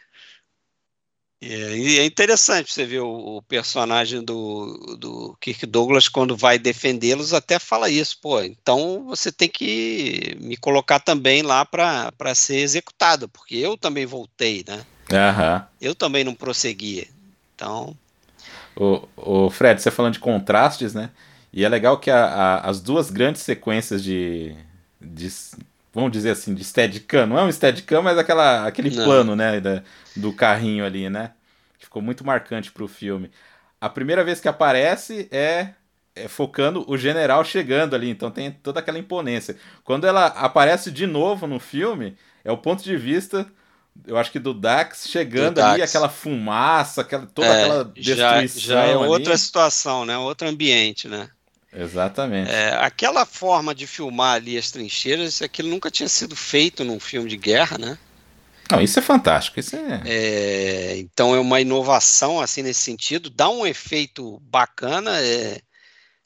É, e é interessante você ver o, o, personagem do, do Kirk Douglas quando vai defendê-los até fala isso, pô, então você tem que me colocar também lá para ser executado, porque eu também voltei, né? Uhum. Eu também não prossegui. Então. O, o Fred, você falando de contrastes, né? E é legal que a, a, as duas grandes sequências de, de vamos dizer assim, de Steadicam. Não é um Steadicam, mas aquela, aquele Não. plano, né, da, do carrinho ali, né? Que ficou muito marcante pro filme. A primeira vez que aparece é, é, focando o general chegando ali, então tem toda aquela imponência. Quando ela aparece de novo no filme, é o ponto de vista eu acho que do Dax chegando do ali, Dax. aquela fumaça, aquela, toda é, aquela destruição. Já, já é outra situação, né? Outro ambiente, né? Exatamente. É, aquela forma de filmar ali as trincheiras, aquilo nunca tinha sido feito num filme de guerra, né? Não, isso é fantástico. Isso é... é então é uma inovação assim nesse sentido, dá um efeito bacana. É,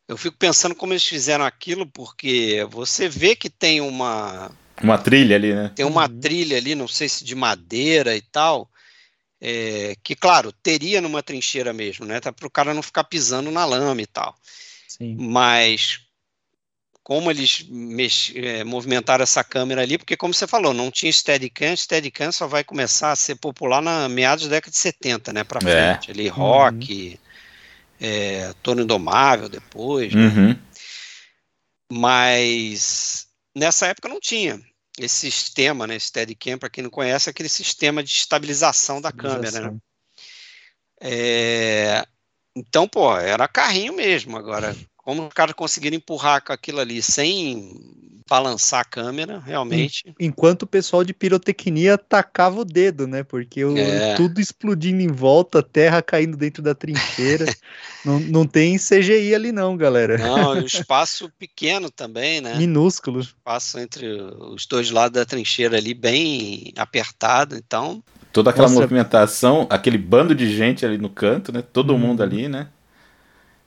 eu fico pensando como eles fizeram aquilo, porque você vê que tem uma uma trilha ali, né? Tem uma trilha ali, não sei se de madeira e tal. É, que claro, teria numa trincheira mesmo, né? Tá para o cara não ficar pisando na lama e tal. Sim. Mas como eles mex... é, movimentaram essa câmera ali, porque como você falou, não tinha Steadicam, Steadicam só vai começar a ser popular na meados da década de 70, né, para é. frente, ali, rock, uhum. é, Toro Indomável depois, né? uhum. mas nessa época não tinha esse sistema, né, Steadicam, para quem não conhece, é aquele sistema de estabilização da câmera, né? É, então, pô, era carrinho mesmo. Agora, como os caras conseguiram empurrar com aquilo ali sem balançar a câmera, realmente. Enquanto o pessoal de pirotecnia tacava o dedo, né? Porque o, é. tudo explodindo em volta, terra caindo dentro da trincheira. *laughs* não, não tem CGI ali, não, galera. Não, e o *laughs* espaço pequeno também, né? Minúsculo. O espaço entre os dois lados da trincheira ali, bem apertado, então. Toda aquela Nossa. movimentação, aquele bando de gente ali no canto, né? Todo hum. mundo ali, né?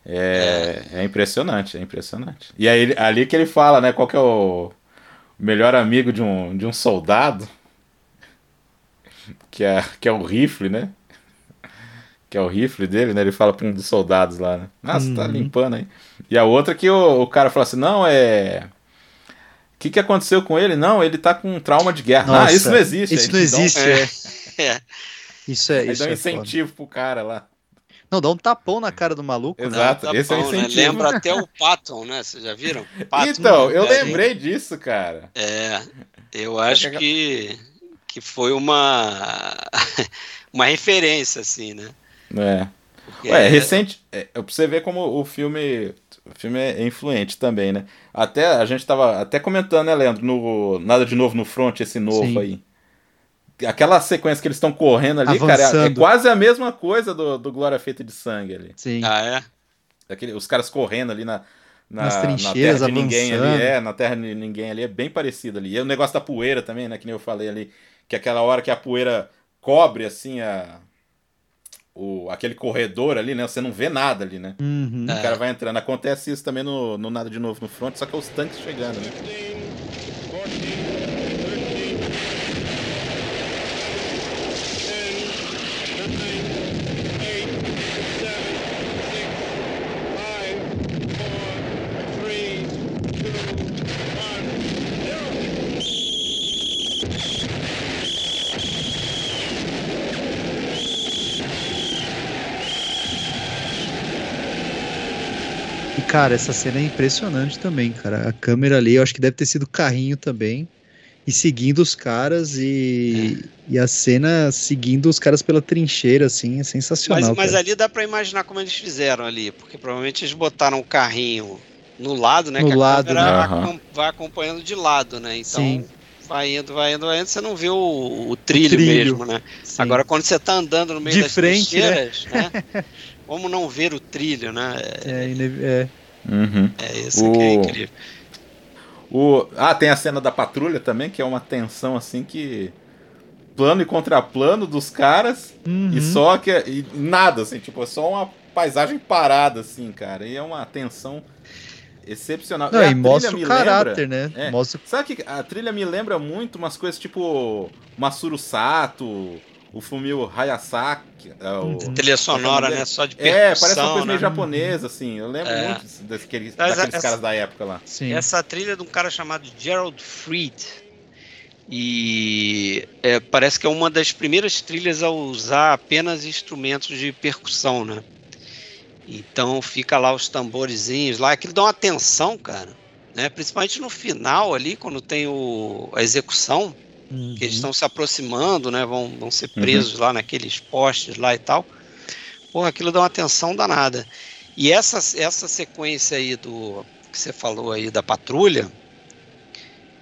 É, é, impressionante, é impressionante. E aí ali que ele fala, né? Qual que é o melhor amigo de um, de um soldado? Que é, que é o rifle, né? Que é o rifle dele, né? Ele fala para um dos soldados lá, né? Nossa, tá uhum. tá limpando aí. E a outra que o, o cara fala assim, não, é... O que, que aconteceu com ele? Não, ele tá com trauma de guerra. Nossa, ah, isso não existe. Isso não existe, é. É. Isso é. Aí isso dá um é incentivo foda. pro cara lá. Não, dá um tapão na cara do maluco, né? Exato, né? esse é o incentivo. Né? Lembra até o Patton, né? Vocês já viram? *laughs* Patton, então, eu lembrei disso, cara. É, eu acho que, que foi uma, *laughs* uma referência, assim, né? É. Porque Ué, é recente. É, pra você ver como o filme. O filme é influente também, né? Até a gente tava até comentando, né, Leandro? No Nada de Novo no Front, esse novo Sim. aí aquela sequência que eles estão correndo ali, Avançando. cara, é, é, quase a mesma coisa do, do Glória Feita de Sangue ali. Sim. Ah, é? Aquele, os caras correndo ali na, na, Nas trincheiras, na terra de ninguém ali, é, na terra de ninguém ali, é bem parecido ali. E o negócio da poeira também, né, que nem eu falei ali, que é aquela hora que a poeira cobre, assim, a, o, aquele corredor ali, né, você não vê nada ali, né. Uhum. O cara vai entrando. Acontece isso também no, no Nada de Novo no Front, só que é os tanques chegando, né. Cara, essa cena é impressionante também, cara. A câmera ali, eu acho que deve ter sido carrinho também. E seguindo os caras e, é. e a cena seguindo os caras pela trincheira, assim, é sensacional. Mas, mas ali dá para imaginar como eles fizeram ali, porque provavelmente eles botaram o carrinho no lado, né? No que lado, a câmera né? vai acompanhando de lado, né? Então Sim. vai indo, vai indo, vai indo, você não vê o, o, trilho, o trilho, mesmo, né? Sim. Agora quando você tá andando no meio de das frente, né? né? *laughs* como não ver o trilho, né? É, é. Uhum. é isso o... que é incrível. O... Ah, tem a cena da patrulha também, que é uma tensão assim que. Plano e contraplano dos caras, uhum. e só que. E nada, assim, tipo, é só uma paisagem parada, assim, cara. E é uma tensão excepcional. Não, e, e mostra o caráter, lembra, né? É, mostra... Sabe que a trilha me lembra muito umas coisas tipo Masuru Sato, o Fumio Hayasaki. É, o, trilha sonora, né? Só de percussão, É, parece uma coisa né? meio japonesa, assim. Eu lembro é. muito daqueles, daqueles essa, caras da época lá. Sim. Essa trilha é de um cara chamado Gerald Fried. E é, parece que é uma das primeiras trilhas a usar apenas instrumentos de percussão, né? Então fica lá os tamborezinhos lá, aquilo dá uma tensão, cara. Né? Principalmente no final ali, quando tem o, a execução, uhum. que eles estão se aproximando, né? Vão, vão ser uhum. presos uhum. lá naqueles postes lá e tal. Porra, aquilo dá uma tensão danada. E essa, essa sequência aí do que você falou aí da patrulha,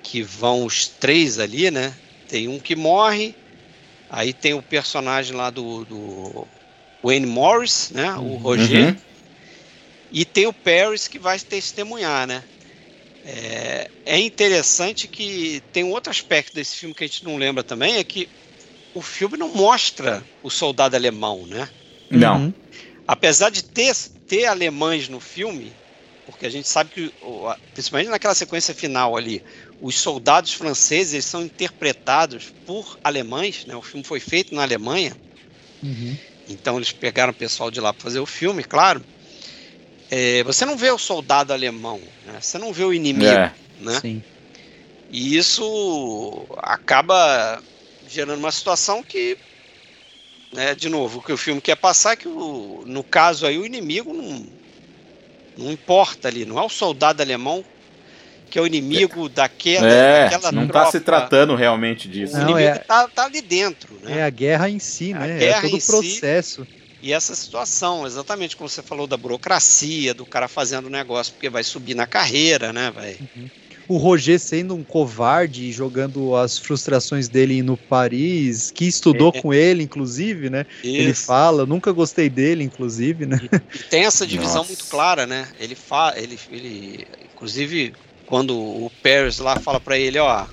que vão os três ali, né? Tem um que morre, aí tem o personagem lá do, do Wayne Morris, né? O uhum. Roger. Uhum. E tem o Paris que vai testemunhar, né? É, é, interessante que tem um outro aspecto desse filme que a gente não lembra também, é que o filme não mostra o soldado alemão, né? Não. Uhum. Apesar de ter, ter alemães no filme, porque a gente sabe que, principalmente naquela sequência final ali, os soldados franceses eles são interpretados por alemães, né? O filme foi feito na Alemanha. Uhum. Então eles pegaram o pessoal de lá para fazer o filme, claro. É, você não vê o soldado alemão, né? você não vê o inimigo, é, né? Sim. E isso acaba gerando uma situação que, né, de novo, o que o filme quer passar é que, o, no caso aí, o inimigo não, não importa ali, não é o soldado alemão que é o inimigo daquela, é, daquela não está se tratando realmente disso. O não, inimigo está é, tá ali dentro. Né? É a guerra em si, né? é todo o processo. Si, e essa situação, exatamente como você falou da burocracia, do cara fazendo negócio porque vai subir na carreira, né? Vai. Uhum. O Roger sendo um covarde, jogando as frustrações dele no Paris, que estudou é. com ele, inclusive, né? Isso. Ele fala, nunca gostei dele, inclusive, né? E, e tem essa divisão Nossa. muito clara, né? Ele fala, ele, ele, inclusive, quando o Paris lá fala para ele, ó,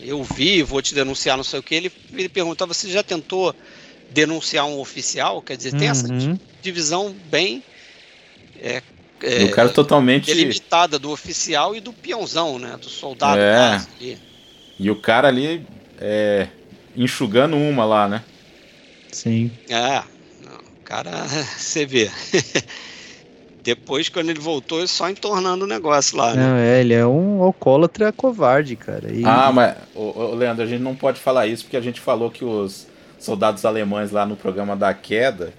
eu vi, vou te denunciar, não sei o que, ele, ele pergunta, você já tentou denunciar um oficial? Quer dizer, tem essa uhum. divisão bem é, é, o cara totalmente delimitada do oficial e do peãozão, né, do soldado. É. E o cara ali é, enxugando uma lá, né? Sim. É, o cara, *laughs* você vê. *laughs* Depois, quando ele voltou, ele só entornando o negócio lá. Né? Não, é, ele é um alcoólatra covarde, cara. E... Ah, mas, ô, ô, Leandro, a gente não pode falar isso porque a gente falou que os soldados alemães lá no programa da queda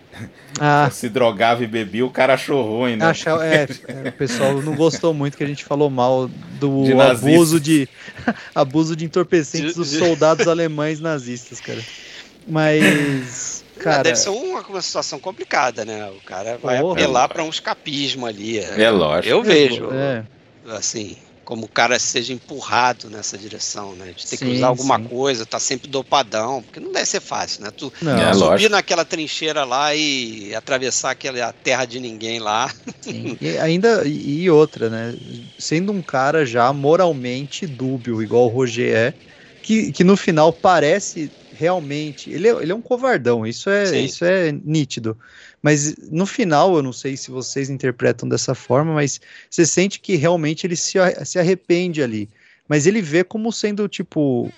ah. *laughs* se drogava e bebia, o cara achou ruim, né? Acha, *laughs* é, o pessoal não gostou muito que a gente falou mal do de abuso de *laughs* abuso de entorpecentes dos soldados alemães nazistas, cara. Mas Cara, deve ser uma, uma situação complicada, né? O cara vai porra, apelar para um escapismo ali. É, é lógico. Eu vejo, é. assim, como o cara seja empurrado nessa direção, né? De ter sim, que usar alguma sim. coisa, tá sempre dopadão, porque não deve ser fácil, né? Tu não, é, subir lógico. naquela trincheira lá e atravessar aquela terra de ninguém lá. *laughs* Sim. E ainda e outra, né? Sendo um cara já moralmente dúbio, igual o Roger é, que, que no final parece realmente. Ele é, ele é um covardão, isso é, isso é nítido. Mas no final, eu não sei se vocês interpretam dessa forma, mas você sente que realmente ele se, se arrepende ali. Mas ele vê como sendo tipo.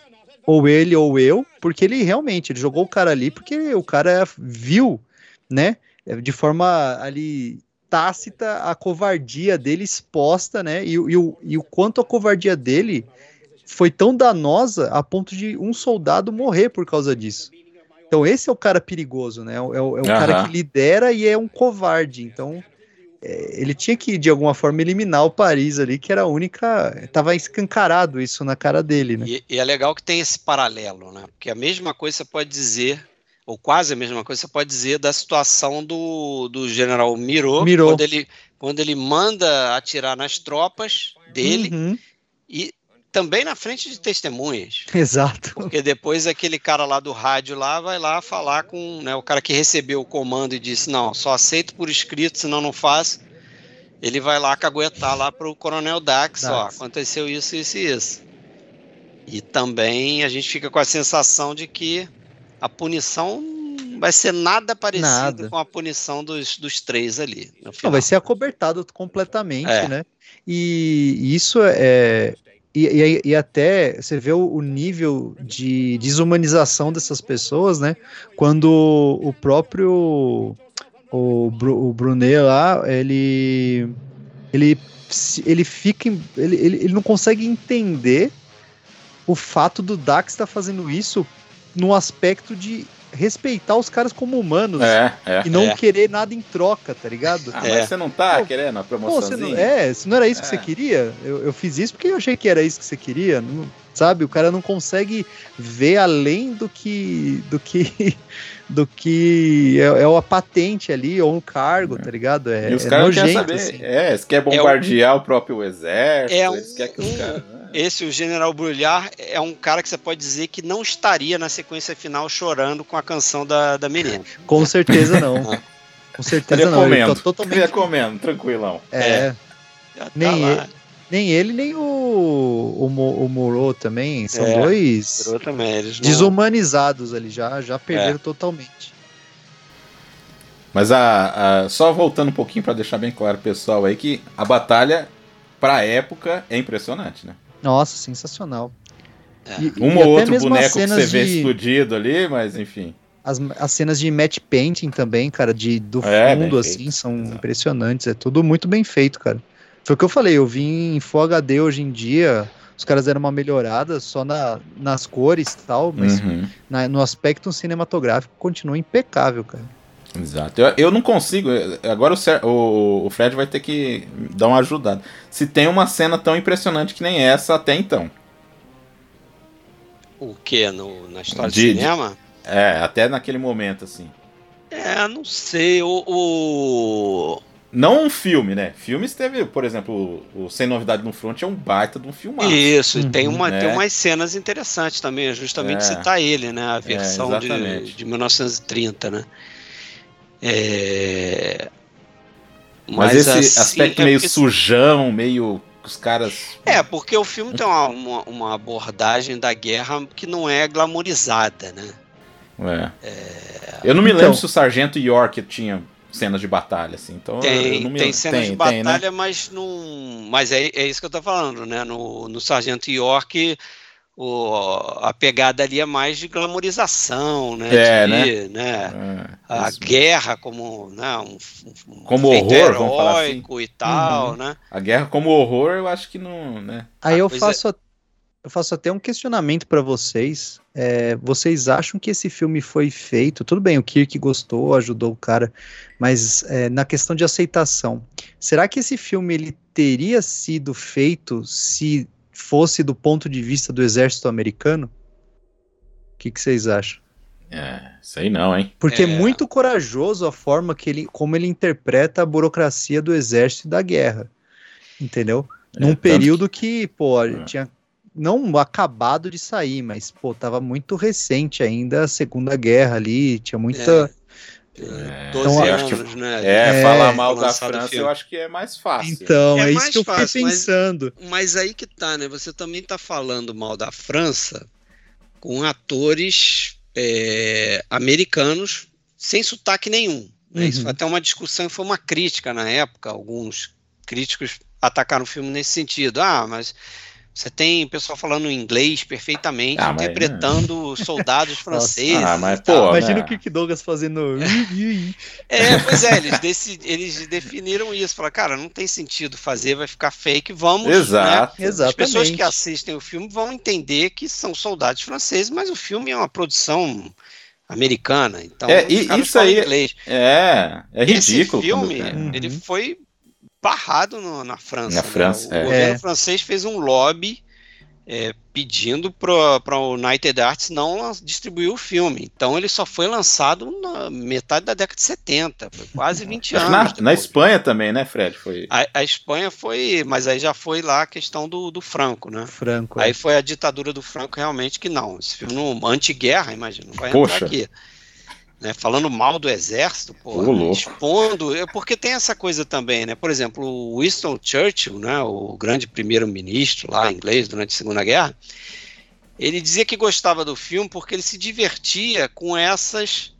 Ou ele ou eu, porque ele realmente ele jogou o cara ali porque o cara viu, né? De forma ali tácita a covardia dele exposta, né? E, e, o, e o quanto a covardia dele foi tão danosa a ponto de um soldado morrer por causa disso. Então esse é o cara perigoso, né? É o, é o uhum. cara que lidera e é um covarde. Então é, ele tinha que, de alguma forma, eliminar o Paris ali, que era a única. Tava escancarado isso na cara dele, né? E, e, é legal que tem esse paralelo, né? Porque a mesma coisa você pode dizer, ou quase a mesma coisa você pode dizer da situação do, do general Miro, Miró. quando ele, quando ele manda atirar nas tropas dele Uhum, e também na frente de testemunhas. *laughs* exato. Porque depois aquele cara lá do rádio lá vai lá falar com né, o cara que recebeu o comando e disse: Não, só aceito por escrito, senão não faço. Ele vai lá caguetar lá pro Coronel Dax, ó, Dax. aconteceu isso, isso e isso. E também a gente fica com a sensação de que a punição não vai ser nada parecida Nada. com a punição dos, dos três ali. Não, vai ser acobertado completamente, É. né? E isso é. E, e- e até você vê o, o nível de desumanização dessas pessoas, né? Quando o próprio o, o Brunet lá, ele ele ele fica ele, ele, ele não consegue entender o fato do Dax estar fazendo isso no aspecto de respeitar os caras como humanos É, é. e não É. querer nada em troca, tá ligado? Ah, É. mas você não tá Pô, querendo a Pô, você promoçãozinha? não, é, se não era isso que É. você queria, eu, eu fiz isso porque eu achei que era isso que você queria, não- sabe? O cara não consegue ver além do que do que *laughs* do que é, é a patente ali ou um cargo, tá ligado? É, E os é caras não querem saber. assim. É, você quer bombardear o próprio exército, É eles um- querem que os caras. né? Esse, o General Brulhar, é um cara que você pode dizer que não estaria na sequência final chorando com a canção da, da menina. *laughs* Com certeza não. *laughs* Com certeza Estaria não. Ele comendo. tá totalmente. Estaria comendo, tranquilão. É, Já tá Nem lá. Nem ele, nem o, o, Mo- o Moreau também. São É, dois também. Não- desumanizados ali, já, já perderam É. totalmente. Mas a, a- só voltando um pouquinho pra deixar bem claro, pessoal, aí que a batalha, pra época, é impressionante, né? Nossa, sensacional. É. E- Um e ou outro boneco que cenas você vê de- explodido ali, mas enfim. As, as cenas de match painting também, cara, de, do É, fundo, feito, assim, são exato. impressionantes. É tudo muito bem feito, cara. Foi o que eu falei, eu vi em Full HD hoje em dia, os caras deram uma melhorada só na, nas cores e tal, mas Uhum, na- no aspecto cinematográfico continua impecável, cara. Exato. Eu, eu não consigo. Agora o, o, o Fred vai ter que dar uma ajudada. Se tem uma cena tão impressionante que nem essa até então. O que? No, na história De- do cinema? É, até naquele momento, assim. É, não sei. O, o- Não um filme, né? Filmes teve, por exemplo, o, o Sem Novidade no Front é um baita de um filmaço. Isso, e tem, Uhum. uma, tem É. umas cenas interessantes também, é justamente É. citar ele, né? A versão de, exatamente. de 1930, né? É... Mas, esse assim, aspecto é meio porque- sujão, meio. Os caras. É, porque o filme tem uma, uma, uma abordagem da guerra que não é glamourizada, né? É. Eu não me Então- lembro se o Sargento York tinha cenas de batalha, assim. Então, Tem, não me tem cenas de tem, né? batalha, mas não. Mas é, é isso que eu tô falando, né? No, no Sargento York, o, a pegada ali é mais de glamourização, né? É, de, né? É, A isso. guerra como, né? Um, um Como horror, vamos falar assim. heróico e tal, né? A guerra como horror, eu acho que não, né? Aí Ah, eu é. faço, a- eu faço até um questionamento pra vocês. É, vocês acham que esse filme foi feito? Tudo bem, o Kirk gostou, ajudou o cara, mas é, na questão de aceitação, será que esse filme ele teria sido feito se fosse do ponto de vista do exército americano? O que, que vocês acham? É, sei não, hein? Porque é. É. muito corajoso a forma que ele, como ele interpreta a burocracia do exército e da guerra, entendeu? É, Num período que, pô, É. tinha não acabado de sair, mas, pô, tava muito recente ainda a Segunda Guerra ali, tinha muita... É, 12 Então, eu acho que- anos, né? É, É, falar mal da França eu acho que é mais fácil. Então, É é, isso mais que eu fiquei fácil, mas- pensando. Mas aí que tá, né? Você também tá falando mal da França com atores é, americanos sem sotaque nenhum. né? Isso Uhum. foi até uma discussão, foi uma crítica na época. Alguns críticos atacaram o filme nesse sentido. Ah, mas você tem pessoal falando inglês perfeitamente, Ah, mas, interpretando *laughs* soldados franceses. Ah, mas, pô, Imagina né? o Kirk Douglas fazendo... *laughs* É, pois é, eles, deci- eles definiram isso. Falaram, cara, não tem sentido fazer, vai ficar fake, vamos. né? Exato. As pessoas que assistem o filme vão entender que são soldados franceses, mas o filme é uma produção americana, então É, e isso aí- inglês. É, é ridículo. Esse filme, quando- Uhum. ele foi barrado no, na França. Na né? França, o é. governo É. francês fez um lobby é, pedindo para o United Arts não distribuir o filme. Então ele só foi lançado na metade da década de 70, foi quase 20 Acho anos. na, na Espanha também, né, Fred? Foi. A, a Espanha foi, mas aí já foi lá a questão do, do Franco, né? Franco. Aí é. foi a ditadura do Franco realmente que não. Esse filme anti-guerra, imagina, não vai Poxa. entrar aqui. Né, falando mal do exército, pô, louco. expondo, é porque tem essa coisa também, né? Por exemplo, o Winston Churchill, né, o grande primeiro-ministro lá inglês durante a Segunda Guerra, ele dizia que gostava do filme porque ele se divertia com essas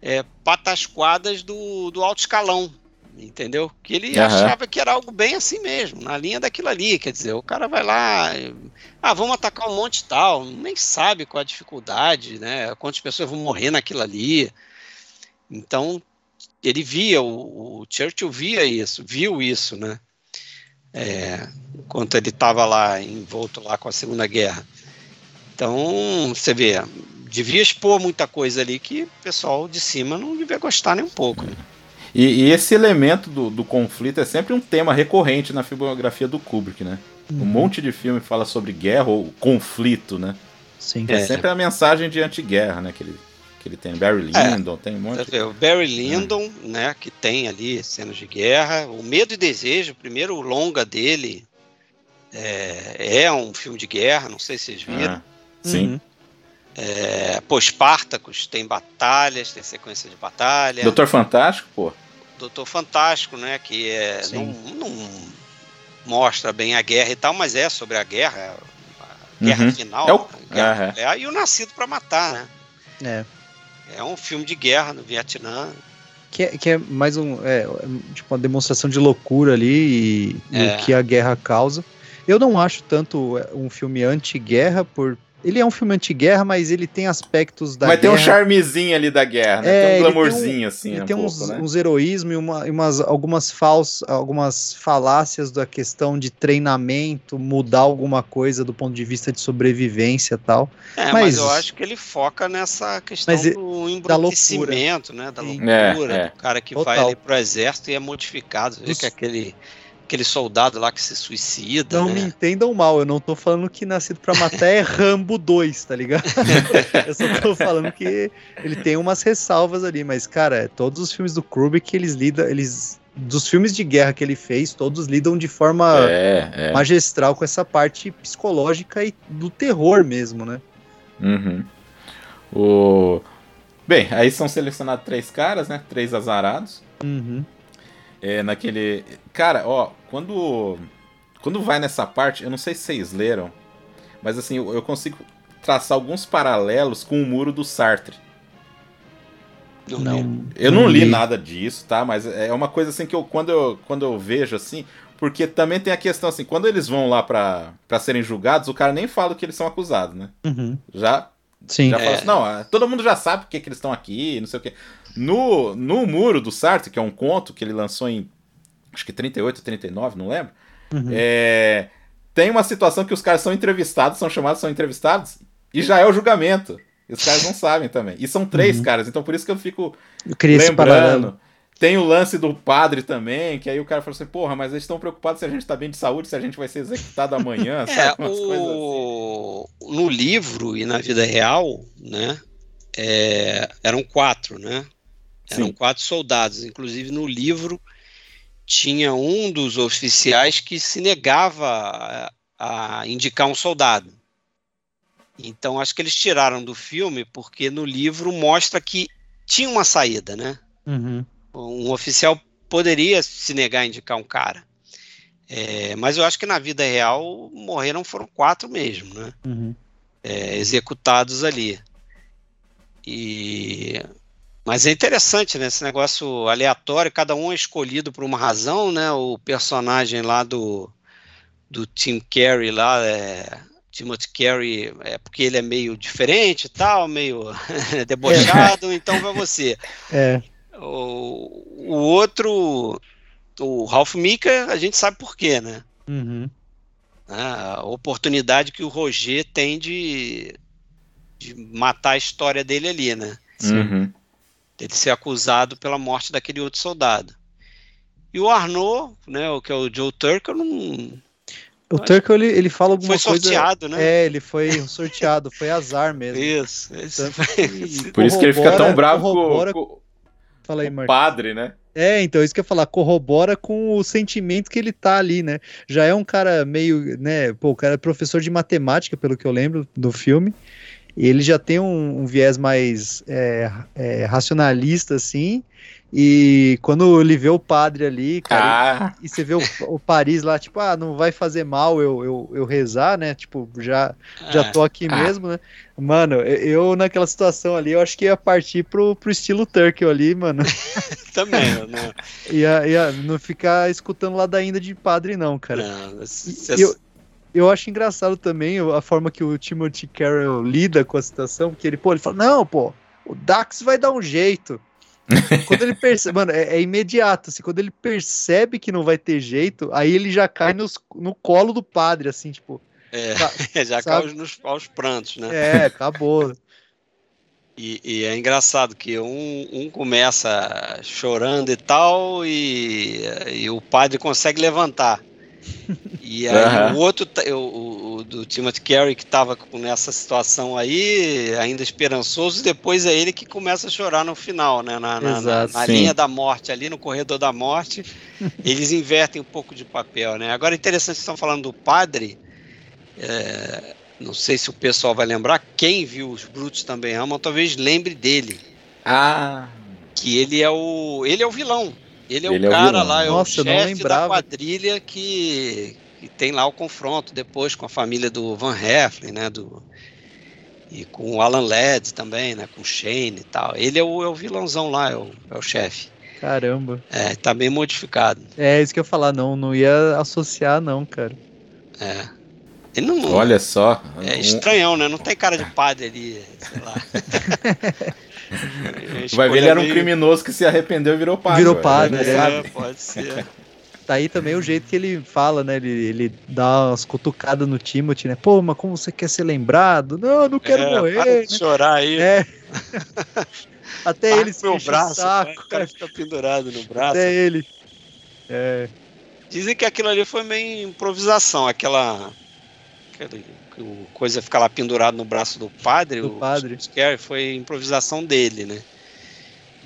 é, patasquadas do, do alto escalão, entendeu? Que ele Aham. achava que era algo bem assim mesmo, na linha daquilo ali, quer dizer, o cara vai lá, ah, vamos atacar um monte tal, nem sabe qual a dificuldade, né? Quantas pessoas vão morrer naquilo ali. Então, ele via, o, o Churchill via isso, viu isso, né? É, enquanto ele estava lá envolto lá com a Segunda Guerra. Então, você vê, devia expor muita coisa ali que o pessoal de cima não devia gostar nem um pouco. né? E, e esse elemento do, do conflito é sempre um tema recorrente na filmografia do Kubrick, né? Um monte de filme fala sobre guerra ou conflito, né? Sim. É, É. sempre a mensagem de anti-guerra, né? Que ele, que ele tem. Barry É. Lyndon, tem um monte. Vê, O Barry Lyndon, né, que tem ali cenas de guerra, o Medo e Desejo, o primeiro longa dele é, é um filme de guerra, não sei se vocês viram. Ah, sim. Uhum. É, pô, Spartacus tem batalhas, tem sequência de batalha. Doutor Fantástico, pô. Doutor Fantástico, né? Que é, não, não mostra bem a guerra e tal, mas é sobre a guerra, a guerra Uhum. final, É o- a guerra Aham. nuclear, e o Nascido para Matar, né? É. É um filme de guerra no Vietnã. Que é, que é mais um, é, tipo uma demonstração de loucura ali e, e É. o que a guerra causa. Eu não acho tanto é, um filme anti-guerra por ele é um filme anti-guerra, mas ele tem aspectos da Mas tem guerra. um charmezinho ali da guerra, né? É, tem um tem glamourzinho, assim, Ele um tem pouco, uns, né? uns heroísmo e, uma- e umas, algumas falsas, algumas falácias da questão de treinamento, mudar alguma coisa do ponto de vista de sobrevivência e tal. É, mas, Mas- eu acho que ele foca nessa questão Mas e- do embrutecimento, né? Da loucura, É, é. do cara que Total. vai ali pro exército e é modificado. Você vê Dos- que é aquele, aquele soldado lá que se suicida, Não né? me entendam mal, eu não tô falando que Nascido pra Matar é Rambo 2, tá ligado? *laughs* eu só tô falando que ele tem umas ressalvas ali, mas, cara, todos os filmes do Kubrick, eles lidam, eles... Dos filmes de guerra que ele fez, todos lidam de forma É, é. magistral com essa parte psicológica e do terror mesmo, né? Uhum. O... Bem, aí são selecionados três caras, né? Três azarados. Uhum. É, naquele. Cara, ó, quando. Quando vai nessa parte, eu não sei se vocês leram, mas assim, eu, eu consigo traçar alguns paralelos com o muro do Sartre. Não, Não, Eu não li li. nada disso, tá? Mas é uma coisa assim que eu quando eu, quando eu vejo assim, porque também tem a questão assim, quando eles vão lá pra, pra serem julgados, o cara nem fala que eles são acusados, né? Uhum. Já Sim. já É. fala assim, não, ah, todo mundo já sabe por que, que eles estão aqui, não sei o quê. No, no Muro do Sartre, que é um conto que ele lançou em acho que 38, 39, não lembro. Uhum. é, tem uma situação que os caras são entrevistados, são chamados, são entrevistados, e já é o julgamento. E os caras não *laughs* sabem também. E são três Uhum. caras, então por isso que eu fico Eu lembrando. Tem o lance do padre também, que aí o cara falou assim, porra, mas eles estão preocupados se a gente tá bem de saúde, se a gente vai ser executado amanhã, *laughs* É, coisas assim. o... no livro e na vida real, né, é, eram quatro, né? Eram Sim. quatro soldados. Inclusive no livro tinha um dos oficiais que se negava a, a indicar um soldado. Então acho que eles tiraram do filme porque no livro mostra que tinha uma saída, né? Uhum. Um oficial poderia se negar a indicar um cara. É, mas eu acho que na vida real morreram foram quatro mesmo, né? Uhum. É, executados ali. E mas é interessante, né? Esse negócio aleatório, cada um é escolhido por uma razão, né? O personagem lá do do Tim Carey lá é Timothy Carey é porque ele é meio diferente e tal, meio *laughs* debochado, então vai você. É. O, o outro, o Ralph Mika, a gente sabe por quê, né? Uhum. A oportunidade que o Roger tem de, de matar a história dele ali, né? Uhum. Ele ser acusado pela morte daquele outro soldado. E o Arnaud, né, o que é o Joe Turco, não. O Turco ele, ele fala alguma Foi coisa. sorteado, né? É, ele foi sorteado, foi azar mesmo. Isso, isso. *laughs* Por isso que ele fica tão bravo com, corrobora- com- Fala aí, com o Marcos. padre, né? É, então, isso que eu ia falar, corrobora com o sentimento que ele tá ali, né? Já é um cara meio, né? Pô, o cara é professor de matemática, pelo que eu lembro do filme. E ele já tem um, um viés mais é, é, racionalista, assim. E quando ele vê o padre ali, cara, Ah, e você vê o, o Paris lá, tipo, ah, não vai fazer mal eu, eu, eu rezar, né? Tipo, já, já É, tô aqui Ah. mesmo, né? Mano, eu eu naquela situação ali, eu acho que ia partir pro, pro estilo Turkey ali, mano. *laughs* também, né? Ia, ia não ficar escutando ladainha de padre, não, cara. Não, E cê- eu, eu acho engraçado também a forma que o Timothy Carroll lida com a situação, porque ele, pô, ele fala, não, pô, o Dax vai dar um jeito. *laughs* quando ele percebe, mano, é, é imediato, assim, quando ele percebe que não vai ter jeito, aí ele já cai nos, no colo do padre, assim, tipo, é, sa- *laughs* *laughs* já sabe? cai nos, aos prantos, né? é, acabou. E, e é engraçado que um, um começa chorando e tal, e, e o padre consegue levantar. E aí Aham. o outro, o, o- o do Timothy Carey, que estava nessa situação aí, ainda esperançoso, depois é ele que começa a chorar no final, né? Na, na- na- Exato. na Sim. linha da morte, ali no corredor da morte, *laughs* eles invertem um pouco de papel, né? Agora, interessante, vocês estão falando do padre. é, não sei se o pessoal vai lembrar, quem viu Os Brutos Também Amam, talvez lembre dele, ah, que ele é o, ele é o vilão. Ele é Ele o é o cara lá, é Nossa, o não chefe da quadrilha que, que tem lá o confronto depois com a família do Van Heflin, né, do, e com o Alan Ladd também, né, com o Shane e tal. Ele é o, é o vilãozão lá, é o, é o chefe. Caramba. É, tá bem modificado. É isso que eu ia falar, não, não ia associar, não, cara. É. Ele não, olha só. É Um- estranhão, né? Não tem cara de padre ali, sei lá. *laughs* Vai ver, ele era um criminoso que se arrependeu e virou padre. Virou padre, né? é. É, pode ser. *laughs* Tá aí também o jeito que ele fala, né? Ele, ele dá umas cutucadas no Timothy, né? Pô, mas como você quer ser lembrado? Não, eu não quero É, morrer. para né? de chorar aí. É. *laughs* Até ele se meu o braço, saco, né? o cara fica pendurado no braço. Até ele. É. Dizem que aquilo ali foi meio improvisação, aquela. aquele- que o coisa fica lá pendurado no braço do padre. Do o padre. Scary foi improvisação dele, né?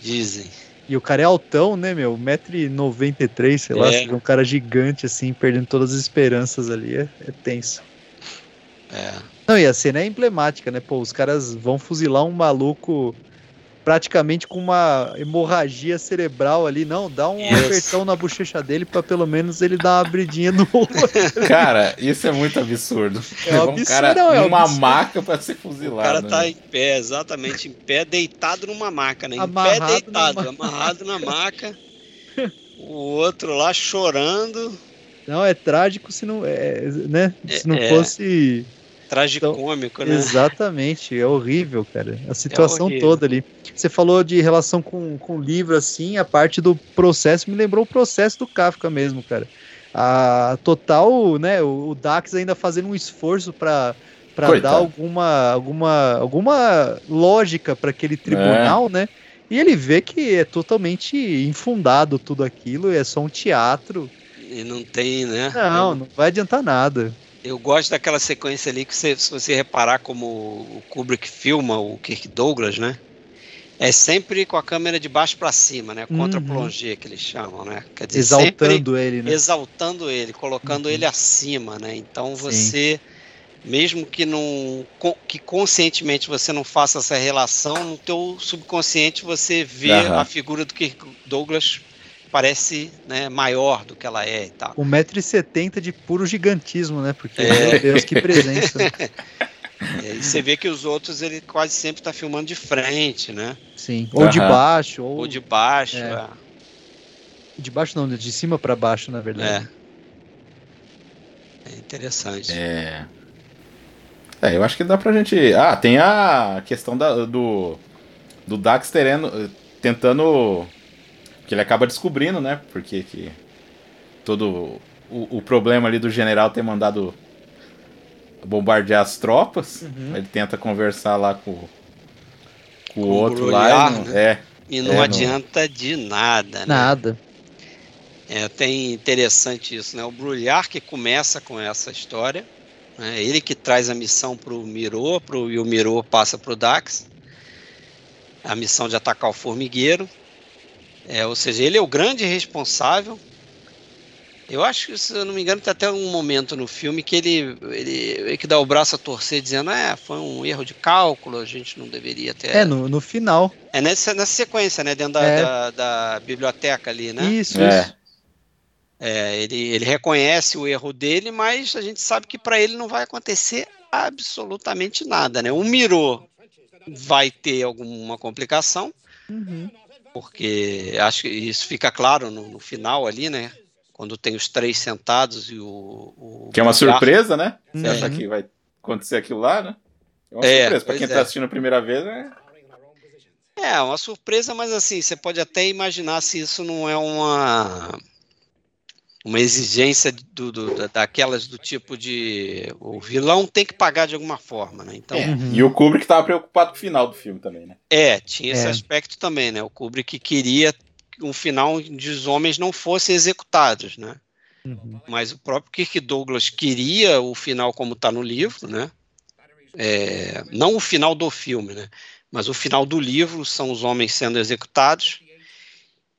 Dizem. E o cara é altão, né, meu? 1,93m, sei lá. É. Um cara gigante, assim, perdendo todas as esperanças ali. É, é tenso. É. Não, e a cena é emblemática, né? Pô, os caras vão fuzilar um maluco praticamente com uma hemorragia cerebral ali. Não, dá um Isso. apertão na bochecha dele pra pelo menos ele dar uma abridinha no olho. *laughs* Cara, isso é muito absurdo. É um absurdo, cara não, é numa absurdo. maca pra ser O fuzilado. cara tá né? em pé, exatamente em pé, deitado numa maca, né? Em Amarrado pé deitado, na amarrado na maca. *laughs* O outro lá chorando, Não, é trágico se não, é, né? Se não É, é. Tragicômico, né? Exatamente, é horrível, cara. A situação horrível. toda ali. Você falou de relação com, com o livro, assim, a parte do processo me lembrou o processo do Kafka mesmo, cara. A total, né, o, o Dax ainda fazendo um esforço para para dar alguma alguma alguma lógica para aquele tribunal, né? E ele vê que é totalmente infundado tudo aquilo, é só um teatro. E não tem, né? Não, Eu, não vai adiantar nada. Eu gosto daquela sequência ali que você- se você reparar como o Kubrick filma o Kirk Douglas, né? É sempre com a câmera de baixo para cima, né? Contra Uhum. plongé que eles chamam, né? Quer dizer, Exaltando ele, né? exaltando ele, colocando Uhum. ele acima, né? Então Sim. você, mesmo que não, que conscientemente você não faça essa relação, no teu subconsciente você vê Aham. a figura do Kirk Douglas parece né, maior do que ela é e tal. 1,70m de puro gigantismo, né? Porque, É. meu Deus, que presença. *laughs* E aí você vê que os outros ele quase sempre está filmando de frente, né? Sim. Ou de Aham. baixo, ou, Ou de baixo. É. é. de baixo não, de cima pra baixo, na verdade. É. É interessante. É. É, eu acho que dá pra gente. Ah, tem a questão da- do. Do Dax terendo, tentando. Que ele acaba descobrindo, né? Porque que. Todo. O, o problema ali do general ter mandado bombardear as tropas. Uhum. Ele tenta conversar lá com, com o Com o outro lá. e não- né? É. E não É, não- adianta de nada, né? Nada. É, tem interessante isso, né? O Brulhar que começa com essa história, né? ele que traz a missão para o Miro, pro, e o Miro passa para o Dax, a missão de atacar o formigueiro. É, ou seja, ele é o grande responsável. Eu acho que, se eu não me engano, tem até um momento no filme que ele, ele, ele que dá o braço a torcer, dizendo: É, foi um erro de cálculo, a gente não deveria ter. É, no, no final. É nessa, nessa sequência, né? Dentro da, É. da, da biblioteca ali, né? Isso, É. isso. É, ele, ele reconhece o erro dele, mas a gente sabe que para ele não vai acontecer absolutamente nada, né? O Miro vai ter alguma complicação, Uhum. Porque acho que isso fica claro no, no final ali, né? Quando tem os três sentados e o. o Que é uma surpresa, né? Você acha que vai acontecer aquilo lá, né? É uma É, surpresa. Pra pois quem é. tá assistindo a primeira vez, né? É, uma surpresa, mas assim, você pode até imaginar se isso não é uma uma exigência do, do- da- daquelas do tipo de o vilão tem que pagar de alguma forma, né? Então, É. Uhum. E o Kubrick tava preocupado com o final do filme também, né? é, tinha esse É. aspecto também, né? O Kubrick queria um final onde os homens não fossem executados, né? Uhum. Mas o próprio Kirk Douglas queria o final como está no livro, né? É, não o final do filme, né? Mas o final do livro são os homens sendo executados.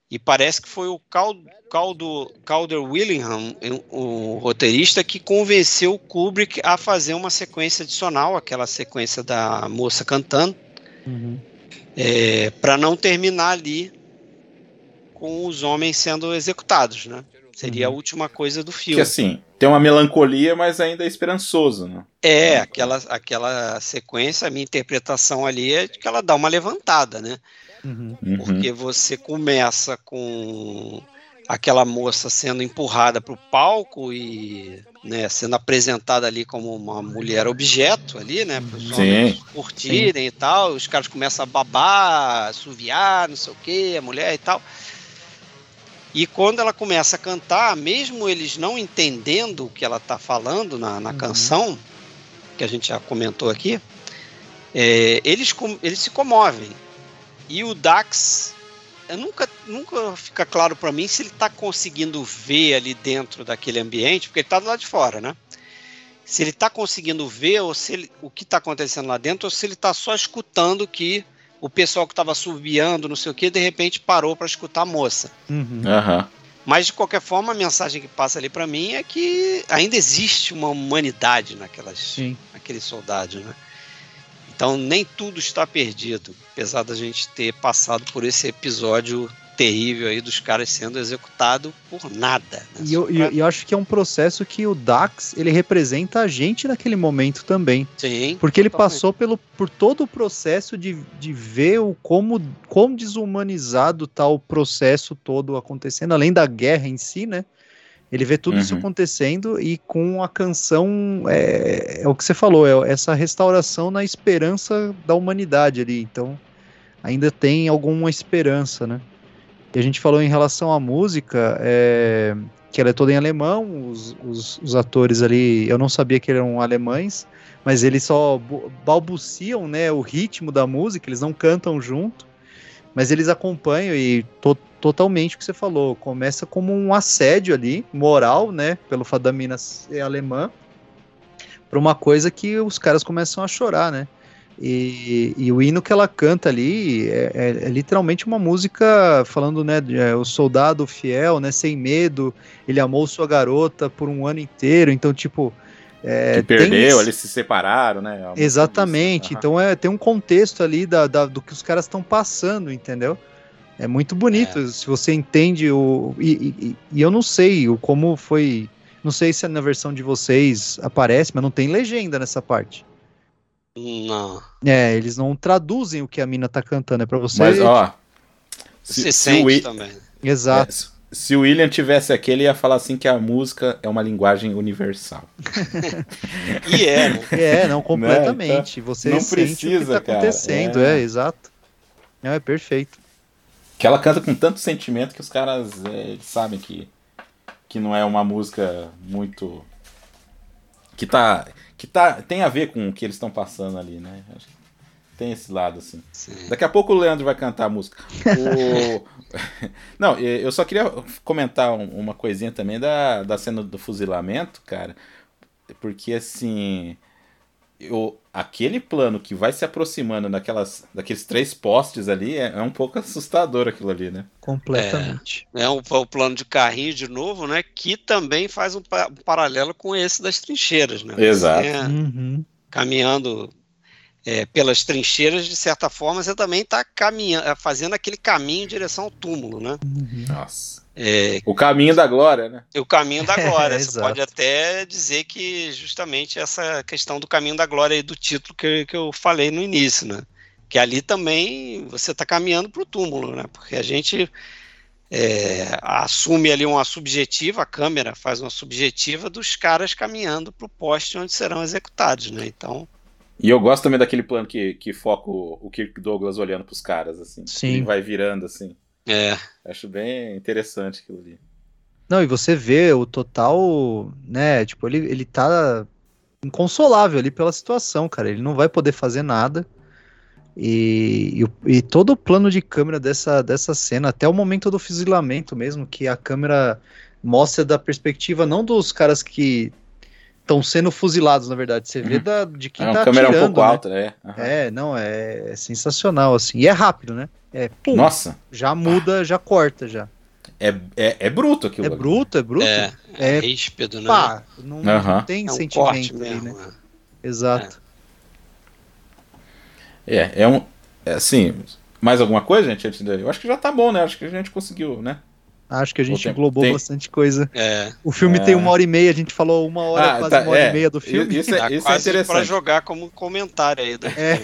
E parece que foi o Cal- Caldo, Calder Willingham, o roteirista, que convenceu o Kubrick a fazer uma sequência adicional, aquela sequência da moça cantando, Uhum. para não terminar ali com os homens sendo executados, né? Seria Uhum. a última coisa do Que filme. assim, tem uma melancolia, mas ainda é esperançoso, né? É, aquela, aquela sequência, a minha interpretação ali é de que ela dá uma levantada, né? Uhum. Porque você começa com aquela moça sendo empurrada para o palco e né, sendo apresentada ali como uma mulher objeto ali, né? Para os Sim. homens curtirem e tal. Os caras começam a babar, assoviar, não sei o que, a mulher e tal. E quando ela começa a cantar, mesmo eles não entendendo o que ela está falando na, na Uhum. canção, que a gente já comentou aqui, é, eles, eles se comovem. E o Dax, eu nunca, nunca fica claro para mim se ele está conseguindo ver ali dentro daquele ambiente, porque ele está do lado de fora, né? Se ele está conseguindo ver ou se ele- o que está acontecendo lá dentro, ou se ele está só escutando que o pessoal que estava subiando, não sei o que, de repente parou para escutar a moça. Uhum. Aham. Mas de qualquer forma, a mensagem que passa ali para mim é que ainda existe uma humanidade naquelas, Sim. naqueles soldados, né? Então nem tudo está perdido, apesar da gente ter passado por esse episódio terrível aí dos caras sendo executados por nada. né? E eu, eu- eu acho que é um processo que o Dax ele representa a gente naquele momento também. Sim. Porque ele totalmente. passou pelo, por todo o processo de, de ver o como, como desumanizado tá o processo todo acontecendo, além da guerra em si, né? Ele vê tudo isso Uhum. acontecendo e com a canção, é, é o que você falou, é essa restauração na esperança da humanidade ali. Então, ainda tem alguma esperança, né? E a gente falou em relação à música, é, que ela é toda em alemão, os, os, os atores ali, eu não sabia que eram alemães, mas eles só bu- balbuciam né, o ritmo da música, eles não cantam junto, mas eles acompanham e to- totalmente o que você falou, começa como um assédio ali, moral, né, pelo fato da mina ser alemã, para uma coisa que os caras começam a chorar, né? E, e o hino que ela canta ali é, é- é literalmente uma música falando, né, de, é, o soldado fiel, né, sem medo, ele amou sua garota por um ano inteiro, então, tipo... é, que tem perdeu, esse- eles se separaram, né? Uma Exatamente. música Então é, tem um contexto ali da, da- do que os caras estão passando, entendeu? É muito bonito se você entende o. E, e- e eu não sei o como foi. Não sei se na versão de vocês aparece, mas não tem legenda nessa parte. Não. É, eles não traduzem o que a mina tá cantando, é pra você. Mas, ó. Você Se, se, o, sente Wi- também. Exato. é, se- o William tivesse aqui, ele ia falar assim que a música é uma linguagem universal. E é, né? É, não, completamente. você não sente o precisa, que tá cara, acontecendo, é. é, exato. Não, é perfeito. Que ela canta com tanto sentimento que os caras é, eles sabem que, que não é uma música muito. que tá. que tá, tem a ver com o que eles estão passando ali, né? Acho que tem esse lado, assim. Sim. Daqui a pouco o Leandro vai cantar a música. O- *laughs* Não, eu só queria comentar um- uma coisinha também da, da cena do fuzilamento, cara. Porque assim. Eu, aquele plano que vai se aproximando daquelas, daqueles três postes ali é, é um pouco assustador aquilo ali, né? Completamente. É um, o plano de carrinho de novo, né? Que também faz um, pa- um paralelo com esse das trincheiras, né? Exato. Você, Uhum. caminhando é, pelas trincheiras, de certa forma, você também está caminhando, fazendo aquele caminho em direção ao túmulo, né? Uhum. Nossa. É, O caminho da glória, né? o caminho da *laughs* glória. É, você exato. pode até dizer que justamente essa questão do caminho da glória aí do título que, que eu falei no início, né? Que ali também você está caminhando para o túmulo, né? Porque a gente é, assume ali uma subjetiva, a câmera faz uma subjetiva dos caras caminhando para o poste onde serão executados, né? Então, E eu gosto também daquele plano que, que foca o, o Kirk Douglas olhando pros caras, assim. Sim. Ele vai virando, assim. é, Acho bem interessante aquilo ali. Não, e você vê o total, né? Tipo, ele, ele tá inconsolável ali pela situação, cara. Ele não vai poder fazer nada. E, e, e todo o plano de câmera dessa, dessa cena, até o momento do fuzilamento mesmo, que a câmera mostra da perspectiva não dos caras que estão sendo fuzilados, na verdade. Você vê Uhum. da, de quem É tá câmera atirando, um pouco né? alta, né? Aham. É, não, é, é sensacional, assim. E é rápido, né? É, pum, Nossa, já muda, já corta, já. é, é, é bruto aquilo. É ali. bruto, é bruto. é, é É, ríspido, né? Pá, não, Aham. não tem é um sentimento ali, mesmo. né? né? Exato. É, é um. É, assim, mais alguma coisa, gente? Eu acho que já tá bom, né? Acho que a gente conseguiu, né? Acho que a gente englobou tem- bastante coisa. É, O filme É. tem uma hora e meia, a gente falou uma hora, Ah, quase tá, uma hora é. e meia do filme. Isso é, tá isso é quase para interessante. jogar como comentário aí. É.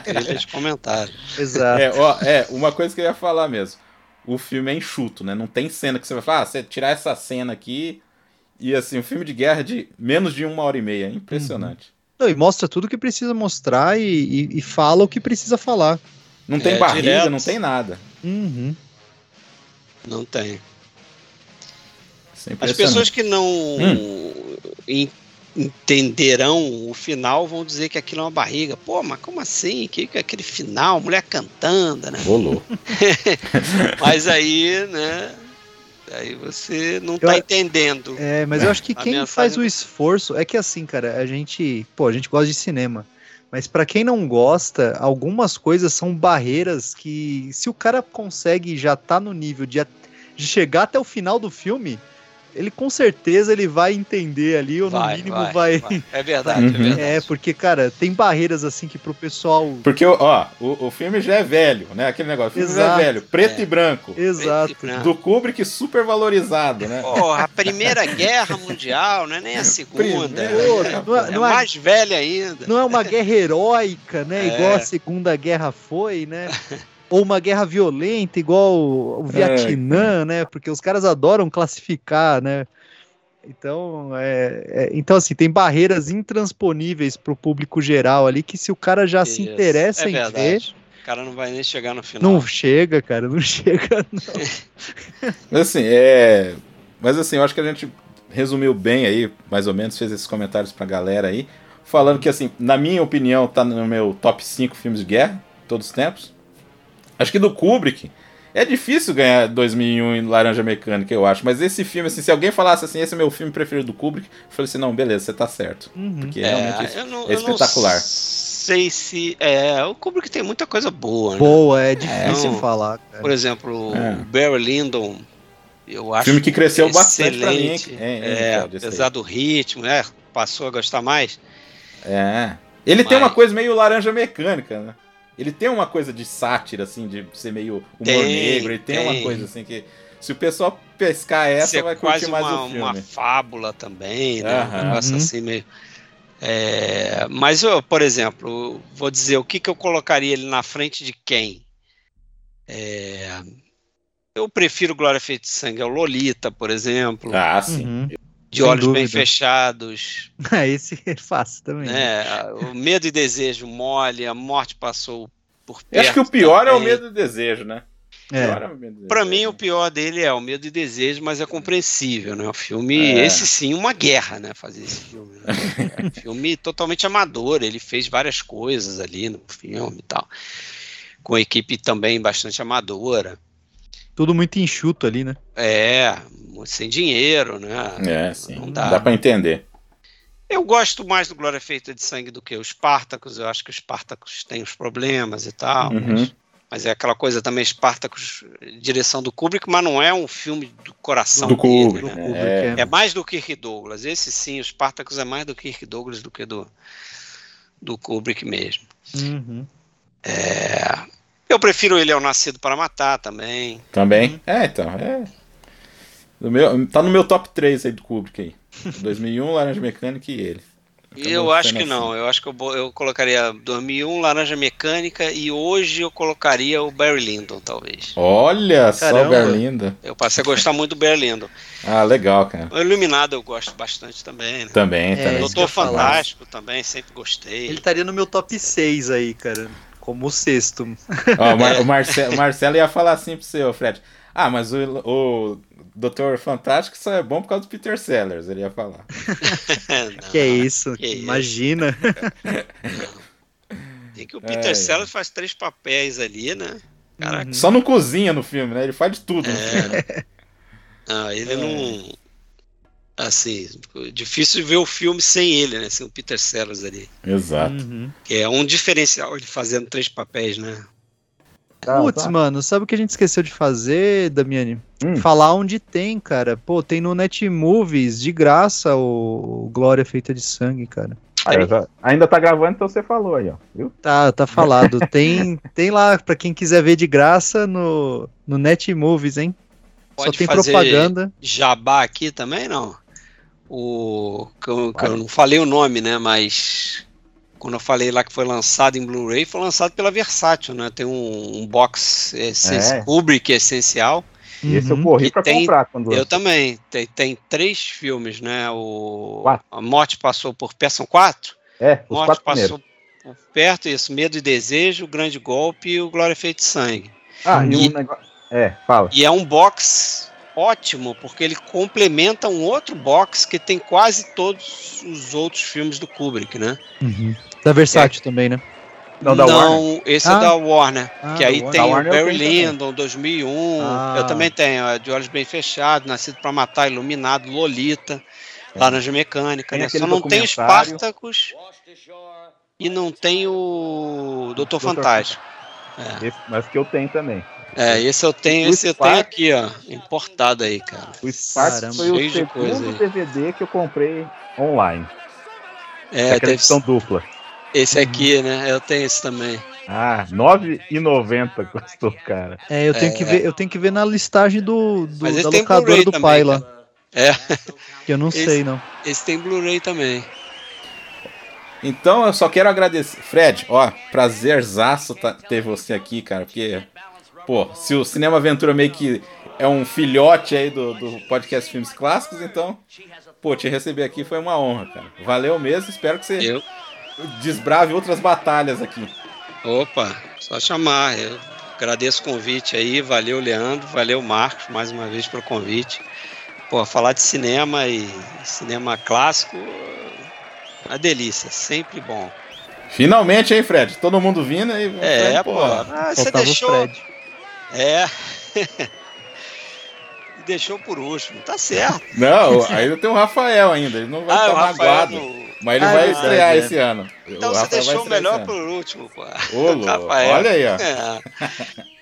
trilha de comentário. *laughs* Exato. É, ó, é, uma coisa que eu ia falar mesmo. O filme é enxuto, né? Não tem cena que você vai falar, ah, você tirar essa cena aqui. E assim, um filme de guerra de menos de uma hora e meia. É impressionante. Não, e mostra tudo que precisa mostrar e, e- e fala o que precisa falar. Não tem É, barriga, direto. não tem nada. Uhum. Não tem. É As pessoas que não Hum. en- entenderão o final vão dizer que aquilo é uma barriga. Pô, mas como assim? Que que é aquele final, mulher cantando, né? Rolou. *laughs* Mas aí, né? Aí você não Eu tá a- entendendo. É, mas eu acho que quem faz o esforço é que assim, cara, a gente, pô, a gente gosta de cinema, mas pra quem não gosta, algumas coisas são barreiras que se o cara consegue já tá no nível de, de chegar até o final do filme, ele com certeza ele vai entender ali ou no Vai, mínimo vai, vai, vai. É verdade, Uhum. é verdade. É, porque cara, tem barreiras assim que pro pessoal Porque, ó, o, o filme já é velho, né? Aquele negócio. O filme já Exato. é velho, preto É. e branco. Exato. Né? Do Kubrick super valorizado, né? Porra, a Primeira Guerra Mundial, não é nem a *laughs* Segunda. Primeira, é, não é- é não é- mais velha ainda. Não é uma guerra heróica, né? É. Igual a Segunda Guerra foi, né? *laughs* Ou uma guerra violenta, igual o o É. Vietnã, né? Porque os caras adoram classificar, né? Então, é, é- então assim, tem barreiras intransponíveis pro público geral ali que se o cara já se Isso, interessa é em ver, verdade. O cara não vai nem chegar no final. não chega, cara, não *laughs* chega. Não. *laughs* Mas assim, é. Mas assim, eu acho que a gente resumiu bem aí, mais ou menos, fez esses comentários pra galera aí. Falando que, assim, na minha opinião, tá no meu top 5 filmes de guerra, todos os tempos. Acho que do Kubrick. É difícil ganhar 2001 em Laranja Mecânica, eu acho. Mas esse filme, assim, se alguém falasse assim, esse é meu filme preferido do Kubrick, eu falei assim, não, beleza, você tá certo. Uhum. Porque É, realmente eu não, é eu não espetacular. sei se. É, o Kubrick tem muita coisa boa, né? Boa, é difícil Não. falar, cara. Por exemplo, É. o Barry Lyndon, eu acho Filme que cresceu bastante pra mim, excelente. hein, hein, é, apesar do ritmo, né? Passou a gostar mais. É. Ele tem Mas- uma coisa meio laranja mecânica, né? Ele tem uma coisa de sátira, assim, de ser meio humor Tem, negro. Ele tem, uma tem. coisa assim que. Se o pessoal pescar essa, Ser vai quase curtir mais uma, o filme. uma fábula também, né? Aham. Um negócio Uhum. assim meio. É, mas eu, por exemplo, vou dizer o que, que eu colocaria ele na frente de quem? É, eu prefiro Glória Feita de Sangue ao Lolita, por exemplo, Ah, sim. Uhum. De sem Olhos Bem dúvida. Fechados, Ah, *laughs* Esse é fácil também. né? O Medo e Desejo Mole, A Morte Passou por Eu perto. acho que o pior é o também. medo e desejo, né? É. Pior é o Medo Pra Desejo. mim, o pior dele é o Medo e Desejo, mas é compreensível, né? O filme, É. esse sim, uma guerra, né? Fazer esse filme. Né? É *laughs* um filme totalmente amador, ele fez várias coisas ali no filme e tal. Com a equipe também bastante amadora. Tudo muito enxuto ali, né? É, sem dinheiro, né? É, sim. Não Dá. dá. pra entender. Eu gosto mais do Glória Feita de Sangue do que o Spartacus. Eu acho que o Spartacus tem os problemas e tal. Uhum. Mas, mas é aquela coisa também, Spartacus, direção do Kubrick, mas não é um filme do coração Do dele, Kubrick, né? Do Kubrick, É. é. É mais do Kirk Douglas. Esse sim, o Spartacus é mais do Kirk Douglas do que do, do Kubrick mesmo. Uhum. É, eu prefiro ele ao Nascido para Matar também. Também. É, então. É. Do meu, tá no meu top 3 aí do Kubrick aí. *laughs* 2001, Laranja Mecânica e ele. E eu acho que não. Eu acho que eu, eu colocaria 2001, Laranja Mecânica e hoje eu colocaria o Barry Lyndon, talvez. Olha só o Caramba. Berlinda. Eu passei a gostar muito do Barry Lyndon. Ah, legal, cara. O Iluminado eu gosto bastante também, né? Também, É, também. Doutor. Fantástico também, sempre gostei. Ele estaria no meu top 6 aí, cara. Como o sexto. Ó, o, Mar- o Marce- o Marcelo ia falar assim pro seu, Fred. Ah, mas o, o Doutor Fantástico só é bom por causa do Peter Sellers, ele ia falar. *laughs* Não, Que é isso? que. Imagina. Tem que o Peter É, Sellers faz três papéis ali, né? Caraca. Só não cozinha no filme, né? Ele faz de tudo no É. filme. Não, ele É. não. Assim, difícil de ver o filme sem ele, né? Sem o Peter Sellers ali. Exato. Uhum. Que é um diferencial ele fazendo três papéis, né? Putz, mano, sabe o que a gente esqueceu de fazer, Damiani? Hum. Falar onde tem, cara. Pô, tem no Netmovies, de graça, o Glória Feita de Sangue, cara. Ah, já- ainda tá gravando, então você falou aí, ó. Viu? Tá, tá falado. *laughs* Tem, tem lá, pra quem quiser ver de graça, no, no Netmovies, hein? Só Pode tem fazer propaganda. Jabá aqui também, não? O. Que eu, que eu não falei o nome, né? Mas. Quando eu falei lá que foi lançado em Blu-ray, foi lançado pela Versátil, né? Tem um, um box É. Kubrick essencial. E esse eu Uhum. corri pra tem- comprar quando. Eu também. Tem, tem três filmes, né? O. Quatro. A Morte passou por perto. São quatro? É, os Morte quatro passou primeiros. por perto, isso. Medo e Desejo, o Grande Golpe e o Glória Feita de Sangue. Ah, e E- um negócio. É, fala. E é um box ótimo, porque ele complementa um outro box que tem quase todos os outros filmes do Kubrick, né? Uhum. Da Versátil também, né? Não, da Warner. esse Ah. é da Warner. Ah, que aí Warner. tem o Barry. Lyndon, 2001. Ah. Eu também tenho, é, De Olhos Bem Fechados, Nascido pra Matar, Iluminado, Lolita, Laranja Mecânica, né? Só não tem o documentário. Spartacus e não tem o Doutor Doutor Fantástico. Esse, mas que eu tenho também. É, esse eu tenho, O esse eu tenho Spark- aqui, ó, importado aí, cara. O Caramba. foi o segundo. DVD que eu comprei online. É, aquela deve edição dupla. Esse aqui, né? Eu tenho esse também. Ah, R$ 9,90 custou, cara. É, eu tenho, É. que ver, eu tenho que ver na listagem do, do- da locadora do pai lá. cara. É, Que eu não Esse- sei, não. esse tem Blu-ray também. Então eu só quero agradecer. Fred, ó, prazerzaço tá- ter você aqui, cara, porque, pô, se o Cinema Aventura meio que é um filhote aí do, do podcast Filmes Clássicos, então, pô, te receber aqui foi uma honra, cara. Valeu mesmo, espero que você Eu, desbrave outras batalhas aqui. opa, só chamar. Eu agradeço o convite aí. Valeu, Leandro. Valeu, Marcos, mais uma vez pelo convite. Pô, falar de cinema e cinema clássico, uma delícia, sempre bom. Finalmente, hein, Fred? Todo mundo vindo aí. É, Fred, pô. Ah, você Faltava o deixou. Fred. É. *laughs* deixou por último. Tá certo. Não, ainda tem o Rafael ainda, ele não vai Ah, estar magoado. no- Mas ele Ah, vai é estrear é. esse ano. Então O você Rafael deixou o melhor por último, pô. Ô. *laughs* Rafael. Olha aí, ó. É.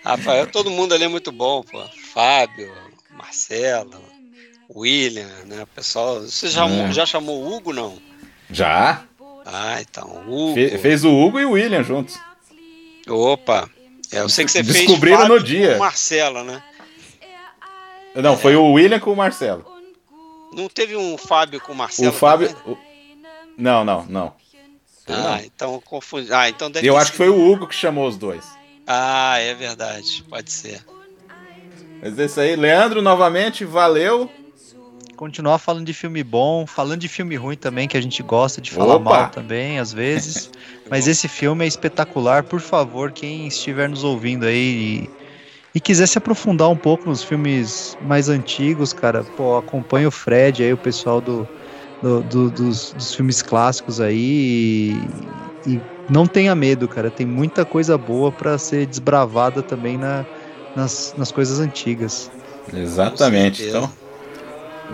Rafael, todo mundo ali é muito bom, pô. Fábio, Marcelo, William, né? O pessoal. Você já, É. já chamou o Hugo, não? Já. Ah, então. Hugo. Fe- fez o Hugo e o William juntos. Opa. É, eu sei que você Descobriram fez no dia. com o Marcelo, né? Não, foi o William com o Marcelo. Não teve um Fábio com o Marcelo? o Fábio. o- Não, não, não. Ah, então eu confundi. Ah, então Eu acho que foi o Hugo que chamou os dois. Ah, é verdade. Pode ser. Mas é isso aí. Leandro, novamente, valeu. Continuar falando de filme bom, falando de filme ruim também, que a gente gosta de falar Opa! mal também, às vezes. *laughs* Mas esse filme é espetacular. Por favor, quem estiver nos ouvindo aí e quiser se aprofundar um pouco nos filmes mais antigos, cara, pô, acompanha o Fred aí, o pessoal do, do- do- dos, dos filmes clássicos aí e, e não tenha medo, cara. Tem muita coisa boa pra ser desbravada também na, nas, nas coisas antigas. Exatamente. Então,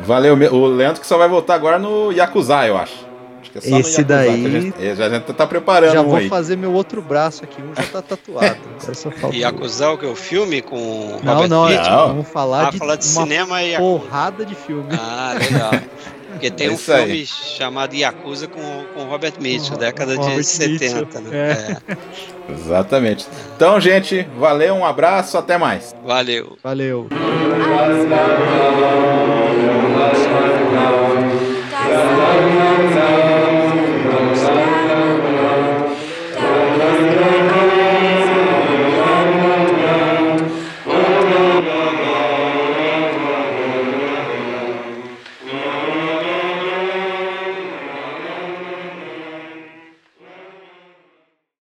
valeu. O Leandro que só vai voltar agora no Yakuza, eu acho. Acho que é só no Esse Yakuza daí- que a gente, é, já a gente tá preparando Já um vou aí. fazer meu outro braço aqui, um já tá tatuado. *laughs* E acusar o que? O filme com Não, Robert não, Pitt? Não. vamos falar Ah, de falar de uma cinema e porrada de filme. Ah, legal. *laughs* Porque tem É um isso aí. filme chamado Yakuza com, com Robert Mitchum, Com década Robert de 70, Mitchum, né? É, *laughs* Exatamente. Então, gente, valeu, um abraço, até mais. valeu. Valeu. Das